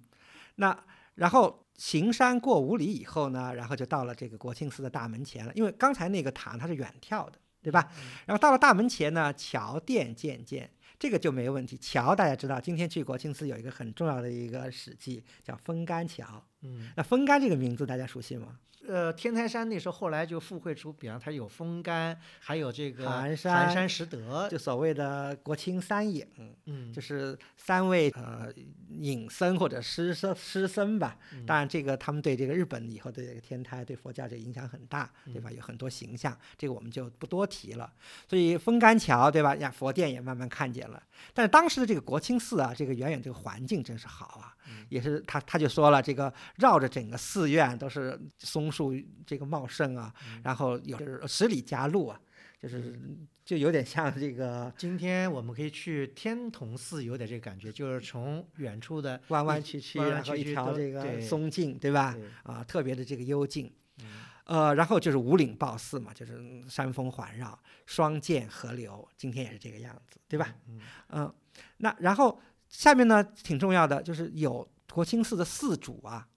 那然后行山过五里以后呢，然后就到了这个国清寺的大门前了，因为刚才那个塔它是远眺的，对吧？然后到了大门前呢，桥殿渐渐，这个就没问题。桥大家知道，今天去国清寺有一个很重要的一个史记叫风干桥。嗯，那风干这个名字大家熟悉吗？呃，天台山那时候后来就附会出，比方它有风干，还有这个寒山山石德，就所谓的国清三隐。嗯，就是三位呃隐僧或者师僧师僧吧。嗯当然，这个他们对这个日本以后的这个天台对佛教这个影响很大，对嗯吧？有很多形象，这个我们就不多提了。所以风干桥，对吧？呀，佛殿也慢慢看见了。但是当时的这个国清寺啊，这个远远这个环境真是好啊，嗯也是他他就说了，这个绕着整个寺院都是松树这个茂盛啊，嗯然后有十里夹路啊，就是就有点像这个 今天我们可以去天童寺，有点这个感觉，就是从远处的弯弯曲曲，然后一条这个松径，对吧？啊，特别的这个幽静。嗯呃，然后就是五岭抱寺嘛，就是山峰环绕，双涧河流，今天也是这个样子，对吧？嗯嗯，那然后下面呢，挺重要的，就是有国清寺的寺主啊，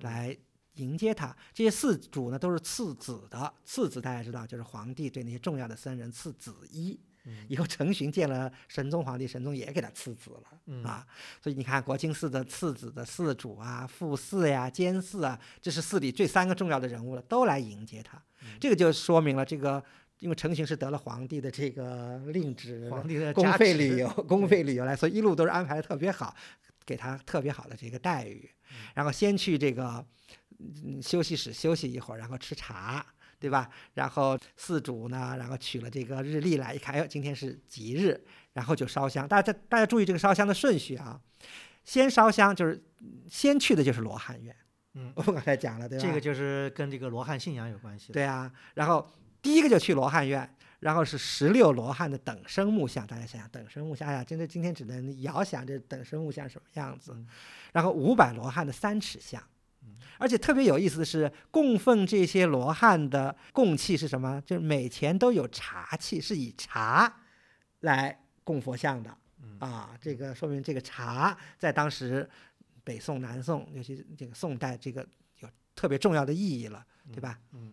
来迎接他。这些四主呢，都是次子的，次子大家知道，就是皇帝对那些重要的僧人赐子衣。嗯以后成巡见了神宗皇帝，神宗也给他赐子了。嗯啊，所以你看国清寺的次子的寺主啊、副寺呀、监寺啊，这是寺里最三个重要的人物了，都来迎接他。嗯这个就说明了这个，因为成巡是得了皇帝的这个令旨，皇帝的公费旅游、公费旅游来，所以一路都是安排的特别好，给他特别好的这个待遇。然后先去这个嗯休息室休息一会儿，然后吃茶。对吧？然后寺主呢，然后取了这个日历来，一看，哎呦，今天是吉日，然后就烧香。大家大家注意这个烧香的顺序啊，先烧香就是先去的就是罗汉院，嗯我们刚才讲了，对吧？这个就是跟这个罗汉信仰有关系。对啊，然后第一个就去罗汉院，然后是十六罗汉的等身木像，大家想想等身木像，哎呀，真的今天只能遥想这等身木像什么样子嗯。然后五百罗汉的三尺像，而且特别有意思的是，供奉这些罗汉的供器是什么？就是每前都有茶器，是以茶来供佛像的嗯啊。这个说明这个茶在当时北宋、南宋，尤其是这个宋代，这个有特别重要的意义了，对吧？嗯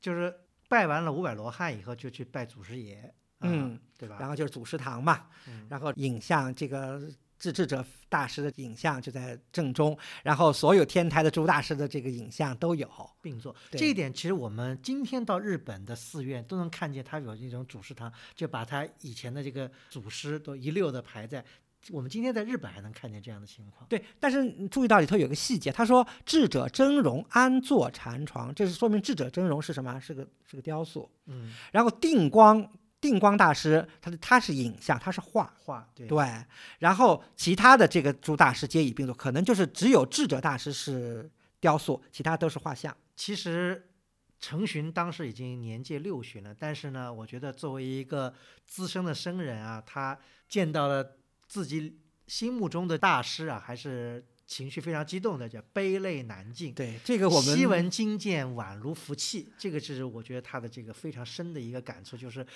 就是拜完了五百罗汉以后，就去拜祖师爷，啊嗯，对吧？然后就是祖师堂嘛，嗯然后影像这个智智者大师的影像就在正中，然后所有天台的诸大师的这个影像都有。并坐。这一点其实我们今天到日本的寺院都能看见，它有这种祖师堂，就把他以前的这个祖师都一溜的排在。我们今天在日本还能看见这样的情况。对，但是注意到里头有个细节，他说智者真容安坐禅床，这是说明智者真容是什么？是个是个雕塑。嗯，然后定光定光大师，他的他是影像，他是画。画对对，然后其他的这个诸大师皆以并作，可能就是只有智者大师是雕塑，其他都是画像。其实程寻当时已经年届六旬了，但是呢，我觉得作为一个资深的僧人啊，他见到了自己心目中的大师啊，还是情绪非常激动的，叫悲泪难尽。对，这个我们昔闻今见宛如服气，这个是我觉得他的这个非常深的一个感触，就是。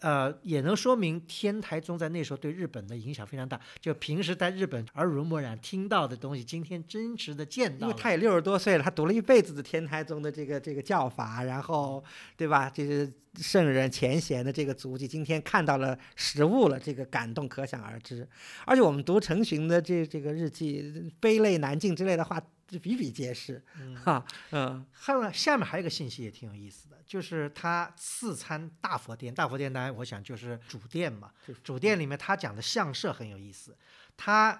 呃，也能说明天台宗在那时候对日本的影响非常大。就平时在日本耳濡目染听到的东西，今天真实的见到。因为他也六十多岁了，他读了一辈子的天台宗的这个这个教法，然后对吧？这是圣人前贤的这个足迹，今天看到了实物了，这个感动可想而知。而且我们读成寻的这这个日记，悲泪难尽之类的话，这比比皆是。嗯哈，嗯还有下面还有一个信息也挺有意思的，就是他四参大佛殿，大佛殿当然我想就是主殿嘛，主殿里面他讲的相设很有意思，它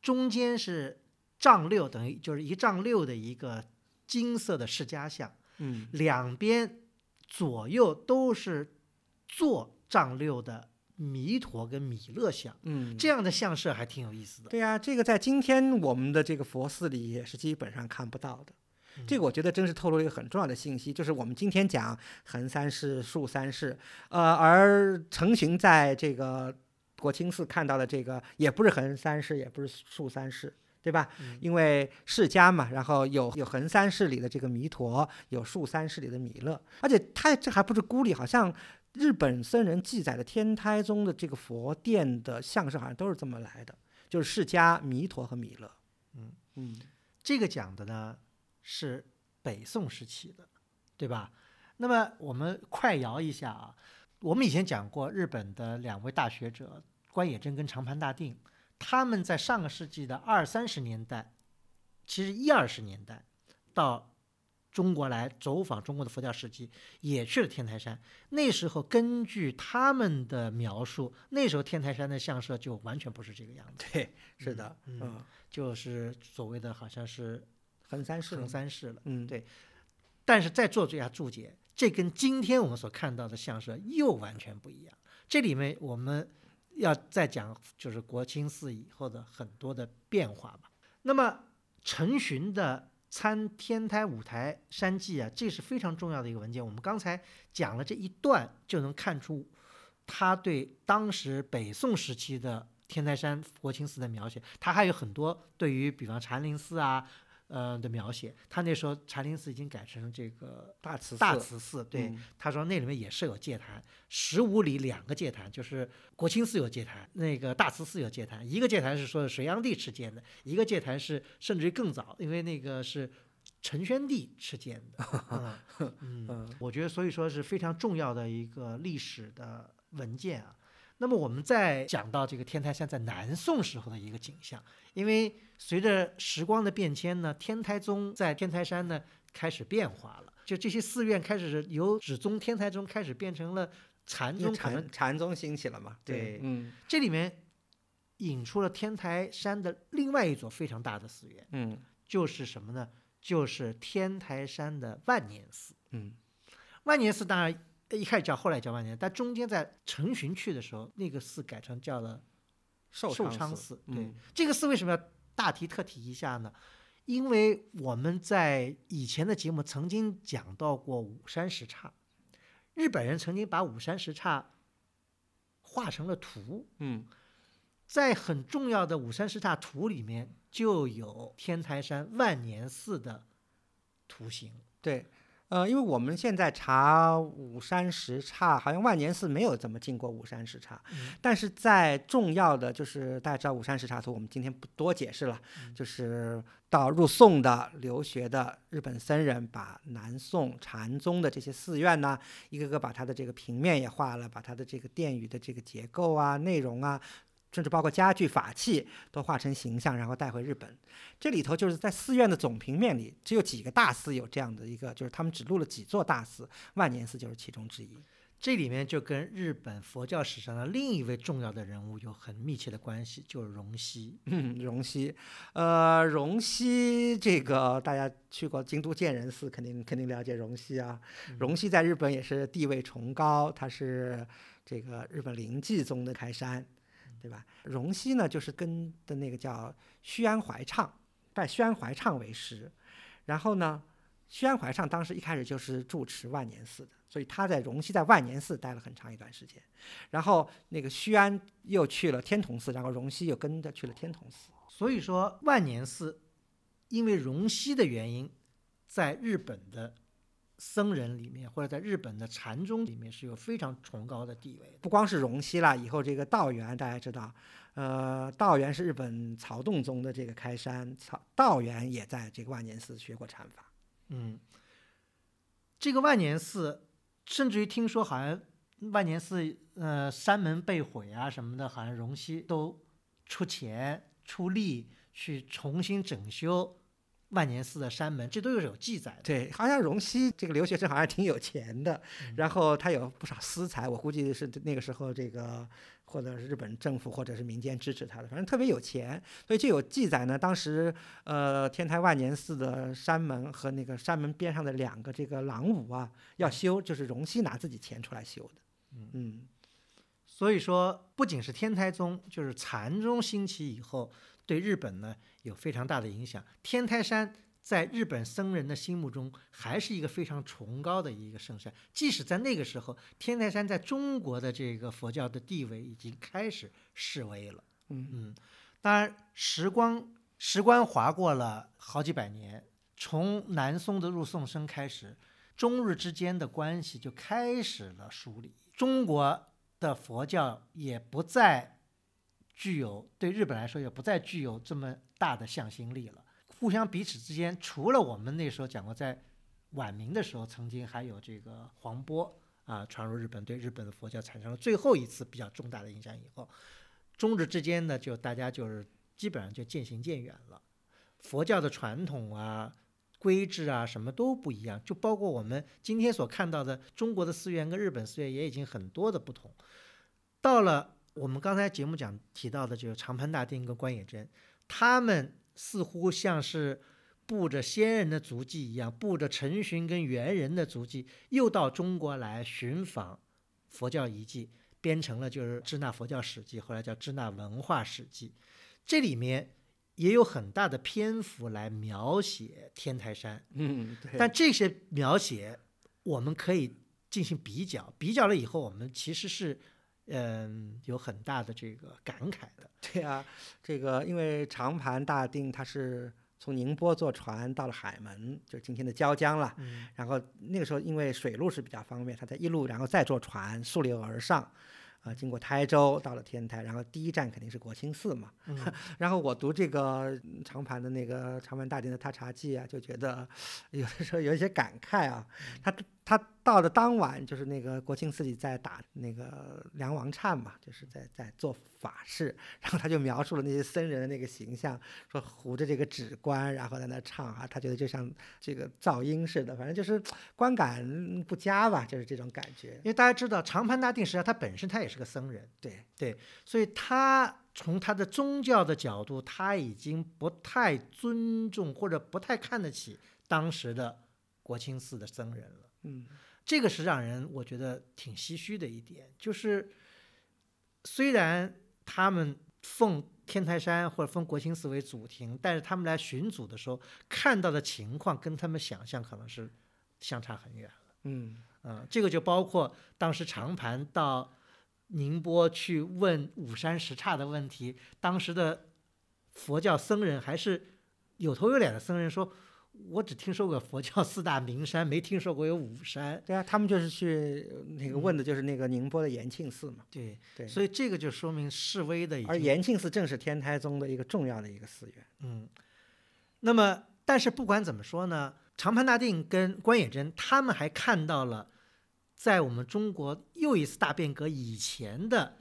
中间是丈六，等于就是一丈六的一个金色的释迦像，嗯，两边左右都是坐丈六的弥陀跟弥勒像，嗯，这样的相设还挺有意思的。对呀、这个在今天我们的这个佛寺里也是基本上看不到的。这个我觉得真是透露了一个很重要的信息，就是我们今天讲横三世、竖三世，呃，而成群在这个国清寺看到的这个也不是横三世，也不是竖三世，对吧？嗯因为释迦嘛，然后有有横三世里的这个弥陀，有竖三世里的弥勒，而且他这还不是孤立，好像日本僧人记载的天台宗的这个佛殿的像式好像都是这么来的，就是释迦、弥陀和弥勒。嗯嗯这个讲的呢是北宋时期的，对吧？那么我们快摇一下啊，我们以前讲过日本的两位大学者关野真跟长盘大定，他们在上个世纪的二三十年代，其实一二十年代到中国来走访中国的佛教史迹，也去了天台山。那时候根据他们的描述，那时候天台山的相设就完全不是这个样子，对，是的，嗯嗯，就是所谓的好像是横三世横了，三世了。嗯，对但是再做这下注解，这跟今天我们所看到的相社又完全不一样。这里面我们要再讲，就是国清寺以后的很多的变化吧。那么陈寻的《参天台五台山记》啊，这是非常重要的一个文件。我们刚才讲了这一段，就能看出他对当时北宋时期的天台山佛清寺的描写。他还有很多对于比方禅林寺啊。呃的描写，他那时候禅林寺已经改成这个大慈大慈寺，对，嗯他说那里面也设有戒坛，十五里两个戒坛，就是国清寺有戒坛，那个大慈寺有戒坛，一个戒坛是说隋炀帝敕建的，一个戒坛是甚至于更早，因为那个是陈宣帝敕建的。嗯嗯，嗯我觉得所以说是非常重要的一个历史的文件啊。那么我们再讲到这个天台山在南宋时候的一个景象，因为随着时光的变迁呢，天台宗在天台山呢开始变化了，就这些寺院开始由只宗天台宗开始变成了禅宗，禅禅宗兴起了嘛，对嗯这里面引出了天台山的另外一座非常大的寺院，嗯就是什么呢？就是天台山的万年寺。嗯万年寺当然一开始叫，后来叫万年，但中间在陈寻去的时候，那个寺改成叫了寿寿昌寺昌寺。对，嗯这个寺为什么要大提特提一下呢？因为我们在以前的节目曾经讲到过五山十刹，日本人曾经把五山十刹画成了图，嗯在很重要的五山十刹图里面就有天台山万年寺的图形。对，呃，因为我们现在查五山十刹，好像万年寺没有怎么进过五山十刹，嗯但是在重要的就是大家知道五山十刹图，我们今天不多解释了，嗯就是到入宋的留学的日本僧人，把南宋禅宗的这些寺院呢，一个个把它的这个平面也画了，把它的这个殿宇的这个结构啊、内容啊。甚至包括家具、法器都画成形象，然后带回日本。这里头就是在寺院的总平面里，只有几个大寺有这样的一个，就是他们只录了几座大寺，万年寺就是其中之一。这里面就跟日本佛教史上的另一位重要的人物有很密切的关系，就是荣西。嗯，荣西，呃，荣西这个大家去过京都建仁寺，肯定肯定了解荣西啊。荣西在日本也是地位崇高，他是这个日本灵济宗的开山，对吧？荣西呢，就是跟的那个叫须安怀畅，拜须安怀畅为师，然后呢，须安怀畅当时一开始就是住持万年寺的，所以他在荣西在万年寺待了很长一段时间。然后那个须安又去了天童寺，然后荣西又跟着去了天童寺。所以说，万年寺因为荣西的原因，在日本的僧人里面，或者在日本的禅宗里面是有非常崇高的地位。不光是荣西啦，以后这个道元大家知道，呃，道元是日本曹洞宗的这个开山，曹道元也在这个万年寺学过禅法。嗯，这个万年寺，甚至于听说好像万年寺呃山门被毁啊什么的，好像荣西都出钱出力去重新整修万年寺的山门，这都是有记载的。对，好像荣西这个留学生好像挺有钱的，嗯然后他有不少私财，我估计是那个时候这个或者是日本政府或者是民间支持他的，反正特别有钱，所以就有记载呢。当时呃天台万年寺的山门和那个山门边上的两个这个廊庑啊要修，就是荣西拿自己钱出来修的。嗯所以说，不仅是天台宗，就是禅宗兴起以后，对日本呢有非常大的影响。天台山在日本僧人的心目中还是一个非常崇高的一个圣山，即使在那个时候，天台山在中国的这个佛教的地位已经开始式微了。嗯嗯，当然，时光时光划过了好几百年，从南宋的入宋生开始，中日之间的关系就开始了梳理。中国的佛教也不再具有对日本来说也不再具有这么大的向心力了。互相彼此之间，除了我们那时候讲过，在晚明的时候曾经还有这个黄波啊传入日本，对日本的佛教产生了最后一次比较重大的影响以后，中日之间呢就大家就是基本上就渐行渐远了。佛教的传统啊、规制啊什么都不一样，就包括我们今天所看到的中国的寺院跟日本寺院也已经很多的不同。到了我们刚才节目讲提到的，就是长盘大定跟关野真，他们似乎像是步着先人的足迹一样，步着陈寻跟元人的足迹，又到中国来寻访佛教遗迹，编成了就是《支那佛教史记》，后来叫《支那文化史记》。这里面也有很大的篇幅来描写天台山，嗯，对。但这些描写我们可以进行比较，比较了以后，我们其实是嗯有很大的这个感慨的。对啊，这个因为长盘大定它是从宁波坐船到了海门，就是今天的椒江了。嗯然后那个时候因为水路是比较方便，他在一路然后再坐船溯流而上，啊、经过台州到了天台，然后第一站肯定是国清寺嘛。嗯 然后我读这个嗯长盘的那个长盘大定的踏茶记啊，就觉得 有的时候有一些感慨啊。他他到的当晚，就是那个国清寺里在打那个梁王忏嘛，就是在在做法事，然后他就描述了那些僧人的那个形象，说糊着这个纸棺，然后在那唱啊，他觉得就像这个噪音似的，反正就是观感不佳吧，就是这种感觉因。为大家知道长盘大定实际上他本身他也是个僧人，对对，所以他从他的宗教的角度，他已经不太尊重或者不太看得起当时的国清寺的僧人了。嗯这个是让人我觉得挺唏嘘的一点，就是虽然他们奉天台山或者奉国清寺为祖庭，但是他们来寻祖的时候看到的情况跟他们想象可能是相差很远了。嗯嗯，这个就包括当时长盘到宁波去问五山十刹的问题，当时的佛教僧人还是有头有脸的僧人说。我只听说过佛教四大名山，没听说过有五山。对啊，他们就是去呃那个问的就是那个宁波的延庆寺嘛。对，对，所以这个就说明示威的而延庆寺正是天台宗的一个重要的一个寺院。嗯，那么但是不管怎么说呢，长盘大定跟关野真他们还看到了，在我们中国又一次大变革以前的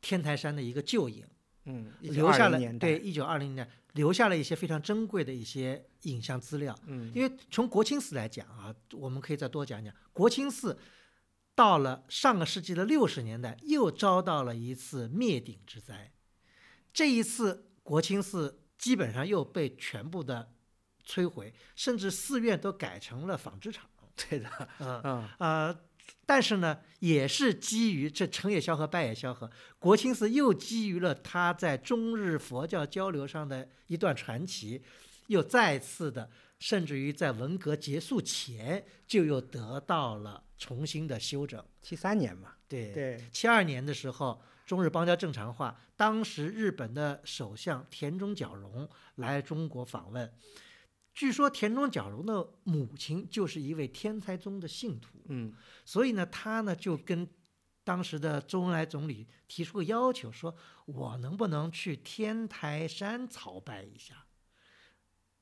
天台山的一个旧影，嗯，留下了年代对，一九二零年留下了一些非常珍贵的一些影像资料。嗯因为从国清寺来讲啊，我们可以再多讲讲。国清寺到了上个世纪的六十年代，又遭到了一次灭顶之灾。这一次，国清寺基本上又被全部的摧毁，甚至寺院都改成了纺织厂。对的，嗯嗯呃，但是呢，也是基于这成也萧何，败也萧何，国清寺又基于了他在中日佛教交流上的一段传奇，又再次的，甚至于在文革结束前就又得到了重新的修整。七三年嘛，对，对，七二年的时候，中日邦交正常化，当时日本的首相田中角荣来中国访问。据说田中角荣的母亲就是一位天才宗的信徒，嗯所以呢，他呢就跟当时的周恩来总理提出个要求，说我能不能去天台山朝拜一下？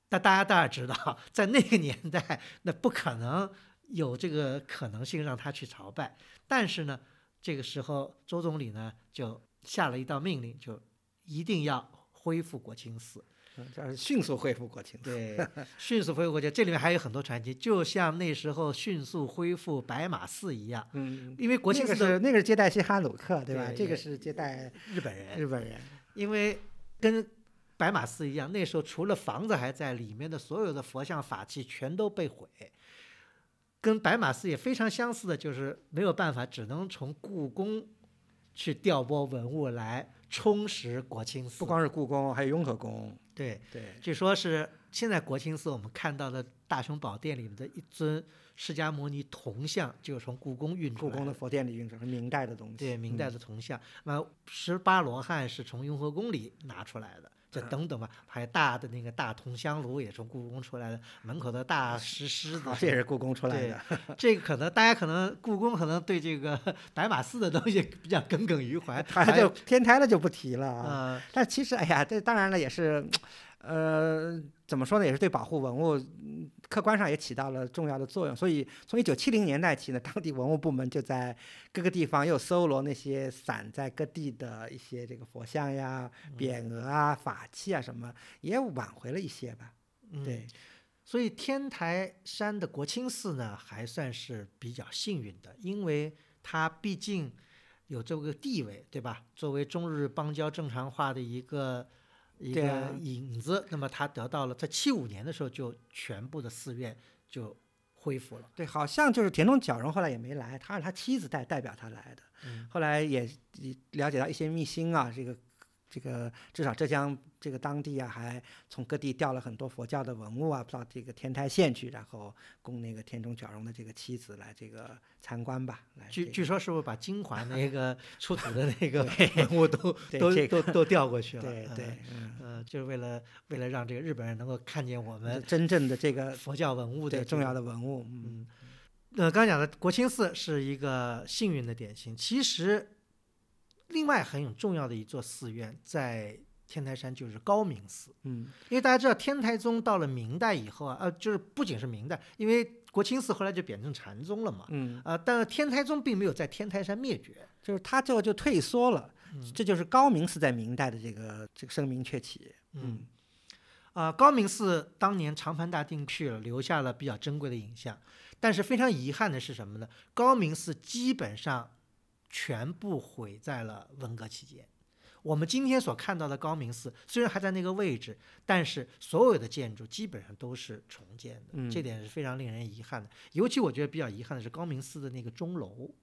但大家当然知道，在那个年代，那不可能有这个可能性让他去朝拜。但是呢，这个时候周总理呢就下了一道命令，就一定要恢复国清寺。嗯这是迅速恢复国清寺。对，迅速恢复国情，这里面还有很多传奇，就像那时候迅速恢复白马寺一样，嗯，因为国清那个寺是那个是接待西哈努克，对吧？对这个是接待日本人，日本人。因为跟白马寺一样，那时候除了房子还在，里面的所有的佛像法器全都被毁。跟白马寺也非常相似的，就是没有办法，只能从故宫去调拨文物来充实国清寺。不光是故宫，还有雍和宫。对，对，据说是现在国清寺我们看到的大雄宝殿里面的一尊释迦牟尼铜像，就是从故宫运出来故宫的佛殿里运出来，是明代的东西。对明代嗯的铜像。那十八罗汉是从雍和宫里拿出来的，这等等吧，还有大的那个大铜香炉也从故宫出来的，门口的大石狮子这也是故宫出来的。这个可能大家可能故宫可能对这个 白马寺的东西比较耿耿于怀，它还就天台了就不提了啊。呃但其实，哎呀，这当然了，也是，呃，怎么说呢，也是对保护文物，嗯客观上也起到了重要的作用。所以，从一九七零年代起呢，当地文物部门就在各个地方又搜罗那些散在各地的一些这个佛像呀、匾额啊、法器啊什么，也挽回了一些吧。嗯对，所以天台山的国清寺呢，还算是比较幸运的，因为它毕竟有这个地位，对吧？作为中日邦交正常化的一个一个对啊引子，那么他得到了在七五年的时候就全部的寺院就恢复了。对，好像就是田中角荣后来也没来，他是他妻子代代表他来的。嗯后来也也了解到一些秘辛啊，这个这个至少浙江这个当地啊，还从各地调了很多佛教的文物啊，到这个天台县去，然后供那个田中角荣的这个妻子来这个参观吧。来这个据据说是不是把金环那个 出土的那个 文物都都都都调过去了？嗯对对，嗯，呃，就是为了为了让这个日本人能够看见我们真正的这个佛教文物的重要的文物，嗯嗯，呃，刚刚讲的国清寺是一个幸运的典型。其实，另外很有重要的一座寺院在天台山就是高明寺，嗯。因为大家知道天台宗到了明代以后啊，呃，就是不仅是明代，因为国清寺后来就贬成禅宗了嘛，嗯，啊、但是天台宗并没有在天台山灭绝，就是他最后就退缩了，嗯。这就是高明寺在明代的这个这个声名鹊起。嗯，啊、高明寺当年长盘大定去了，留下了比较珍贵的影像。但是非常遗憾的是什么呢？高明寺基本上全部毁在了文革期间。我们今天所看到的高明寺虽然还在那个位置，但是所有的建筑基本上都是重建的，嗯这点是非常令人遗憾的。尤其我觉得比较遗憾的是高明寺的那个钟楼，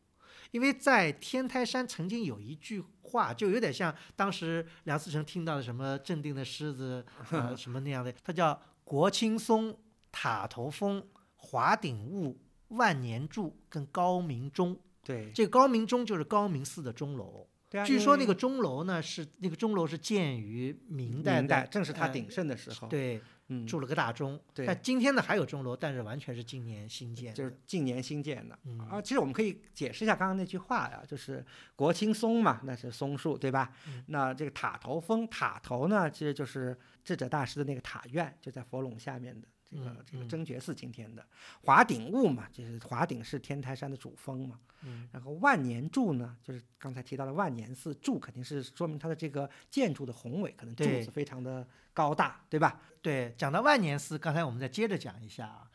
因为在天台山曾经有一句话，就有点像当时梁思成听到的什么“镇定的狮子”呃 什么那样的，它叫“国青松、塔头峰、华顶雾、万年柱跟高明钟”。对这个高明钟就是高明寺的钟楼。对啊，据说那个钟楼呢是那个钟楼是建于明代的，明代正是他呃鼎盛的时候。，对，嗯，筑了个大钟。对但今天呢还有钟楼，但是完全是今年新建的。就是近年新建的。嗯啊，其实我们可以解释一下刚刚那句话呀，就是国清松嘛，那是松树，对吧？嗯那这个塔头峰，塔头呢，其实就是智者大师的那个塔院，就在佛垄下面的这个、这个真觉寺今天的华顶雾嘛，就是华顶是天台山的主峰嘛。嗯然后万年柱呢，就是刚才提到的万年寺柱，肯定是说明它的这个建筑的宏伟，可能柱对子非常的高大，对吧？对，讲到万年寺，刚才我们再接着讲一下啊。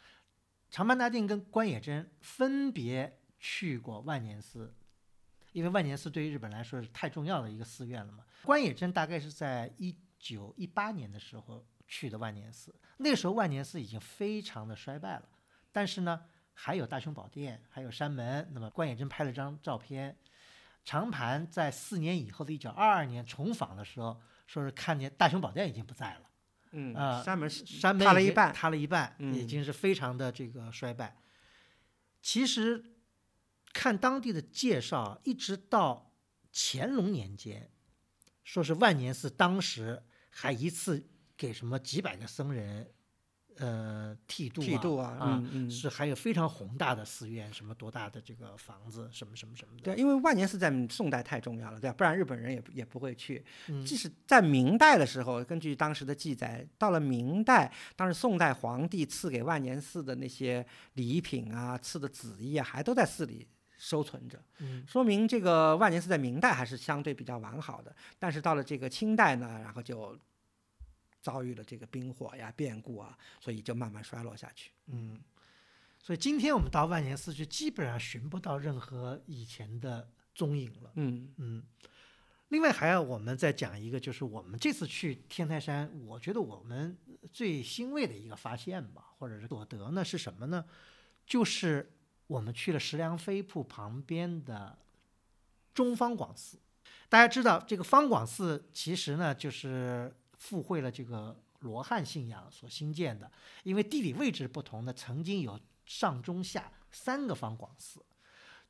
长坂大定跟关野真分别去过万年寺，因为万年寺对于日本来说是太重要的一个寺院了嘛。关野真大概是在一九一八年的时候去的万年寺，那时候万年寺已经非常的衰败了，但是呢，还有大雄宝殿，还有山门。那么关野真拍了张照片，长盘在四年以后的一九二二年重访的时候，说是看见大雄宝殿已经不在了。嗯，啊山门山门塌了一半塌了一半，已嗯经是非常的这个衰败。其实看当地的介绍，一直到乾隆年间，说是万年寺当时还一次给什么几百个僧人，呃，剃度、啊、剃度啊，啊，嗯嗯，是还有非常宏大的寺院，什么多大的这个房子，什么什么什么的。对，因为万年寺在宋代太重要了，对吧？不然日本人也也不会去。嗯即使在明代的时候，根据当时的记载，到了明代，当时宋代皇帝赐给万年寺的那些礼品啊、赐的旨意啊，还都在寺里收存着，嗯说明这个万年寺在明代还是相对比较完好的。但是到了这个清代呢，然后就遭遇了这个兵火呀、变故啊，所以就慢慢衰落下去。嗯，所以今天我们到万年寺去，基本上寻不到任何以前的踪影了。嗯嗯，另外还要我们再讲一个，就是我们这次去天台山，我觉得我们最欣慰的一个发现吧，或者是所得呢，是什么呢？就是我们去了石梁飞瀑旁边的中方广寺。大家知道，这个方广寺其实呢，就是附会了这个罗汉信仰所兴建的，因为地理位置不同呢，曾经有上中下三个方广寺。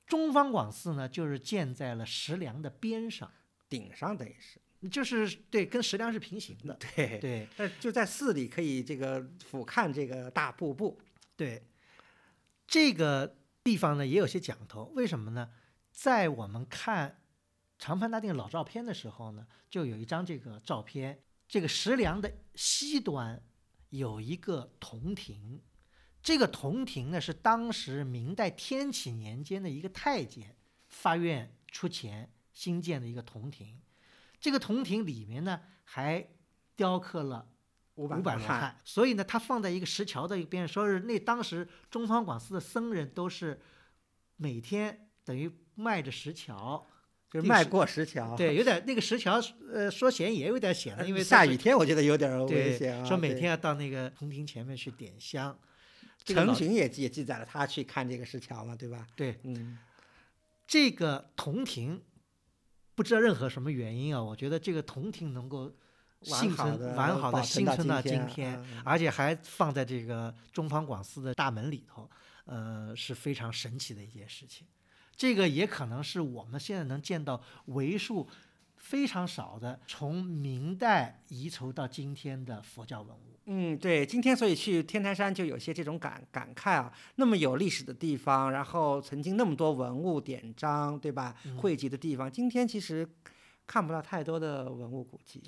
中方广寺呢，就是建在了石梁的边上，顶上等于是就是对，跟石梁是平行的。对，对那就在寺里可以这个俯瞰这个大瀑布。对，这个地方呢也有些讲头，为什么呢？在我们看长盘大殿老照片的时候呢，就有一张这个照片，这个石梁的西端有一个铜亭，这个铜亭呢是当时明代天启年间的一个太监发愿出钱新建的一个铜亭，这个铜亭里面呢还雕刻了。五五百罗汉，所以呢，它放在一个石桥的一边，说是那当时中方广寺的僧人都是每天等于迈着石桥，就是迈过石桥。对，有点那个石桥，呃，说险也有点险了，因为下雨天我觉得有点危险啊。说每天要到那个铜亭前面去点香。陈寻也也记载了他去看这个石桥嘛，对吧？对嗯，这个铜亭，不知道任何什么原因啊，我觉得这个铜亭能够幸存完好的幸存到今天今天，嗯而且还放在这个中方广寺的大门里头，呃，是非常神奇的一件事情。这个也可能是我们现在能见到为数非常少的从明代遗存到今天的佛教文物。嗯，对，今天所以去天台山就有些这种感感慨啊，那么有历史的地方，然后曾经那么多文物典章，对吧？嗯汇集的地方，今天其实看不到太多的文物古迹，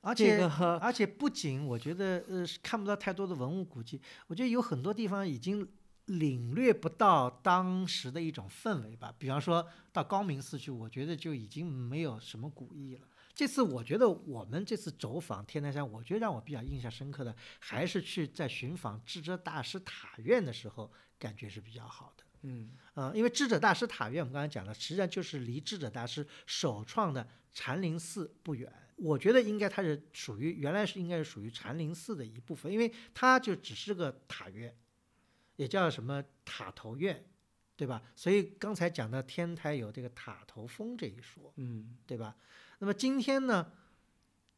而且、个而且不仅我觉得呃是看不到太多的文物古迹，我觉得有很多地方已经领略不到当时的一种氛围吧。比方说到高明寺去，我觉得就已经没有什么古意了。这次我觉得我们这次走访天台山，我觉得让我比较印象深刻的，还是去在寻访智者大师塔院的时候，感觉是比较好的。嗯呃，因为智者大师塔院，我们刚才讲了，实际上就是离智者大师首创的禅林寺不远。我觉得应该它是属于原来是应该是属于禅林寺的一部分，因为它就只是个塔院，也叫什么塔头院，对吧？所以刚才讲到天台有这个塔头峰这一说，嗯对吧？那么今天呢，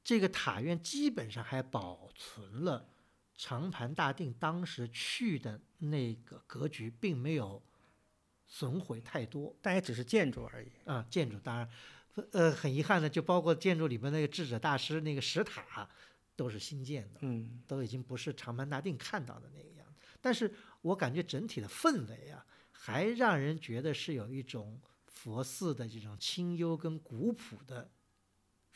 这个塔院基本上还保存了长盘大定当时去的那个格局，并没有损毁太多但也只是建筑而已。啊。建筑当然，呃，很遗憾的，就包括建筑里边那个智者大师那个石塔，都是新建的，嗯都已经不是长盘大定看到的那个样子。但是我感觉整体的氛围啊，还让人觉得是有一种佛寺的这种清幽跟古朴的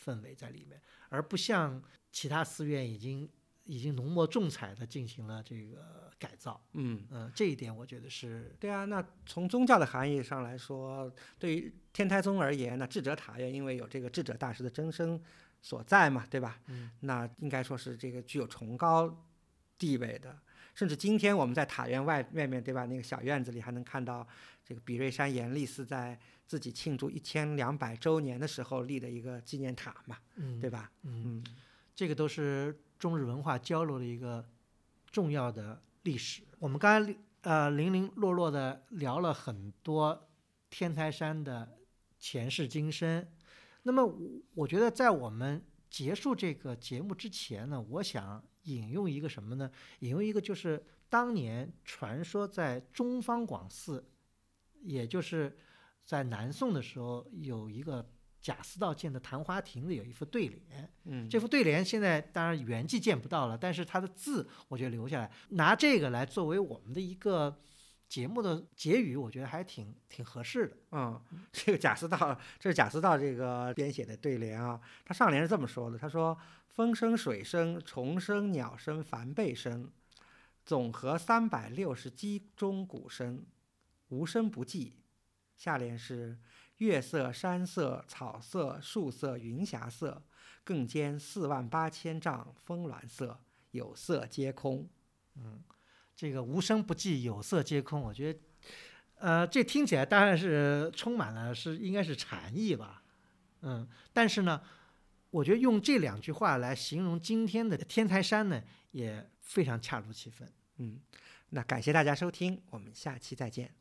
氛围在里面，而不像其他寺院已经已经浓墨重彩的进行了这个改造。嗯，嗯、这一点我觉得是对啊，那从宗教的含义上来说，对于天台宗而言呢，智者塔院因为有这个智者大师的真身所在嘛，对吧？嗯，那应该说是这个具有崇高地位的。甚至今天我们在塔院外外面，对吧？那个小院子里还能看到这个比瑞山严立寺在自己庆祝一千两百周年的时候立的一个纪念塔嘛，嗯对吧？嗯，嗯这个都是中日文化交流的一个重要的历史。我们刚才呃零零落落的聊了很多天台山的前世今生，那么我我觉得在我们结束这个节目之前呢，我想引用一个什么呢？引用一个就是当年传说在中方广寺，也就是在南宋的时候有一个贾似道建的昙花亭子有一副对联。嗯，这副对联现在当然原迹见不到了，但是它的字我觉得留下来，拿这个来作为我们的一个节目的结语，我觉得还挺挺合适的。嗯，这个贾似道，这是贾似道这个编写的对联啊。他上联是这么说的：他说“风声、水声、虫声、鸟声、梵贝声，总和三百六十击钟鼓声，无声不寂。”下联是“月色、山色、草色、树色、云霞色，更兼四万八千丈峰峦色，有色皆空。这个无声不寂，有色皆空，我觉得，呃，这听起来当然是充满了是应该是禅意吧，嗯，但是呢，我觉得用这两句话来形容今天的天台山呢，也非常恰如其分。嗯，那感谢大家收听，我们下期再见。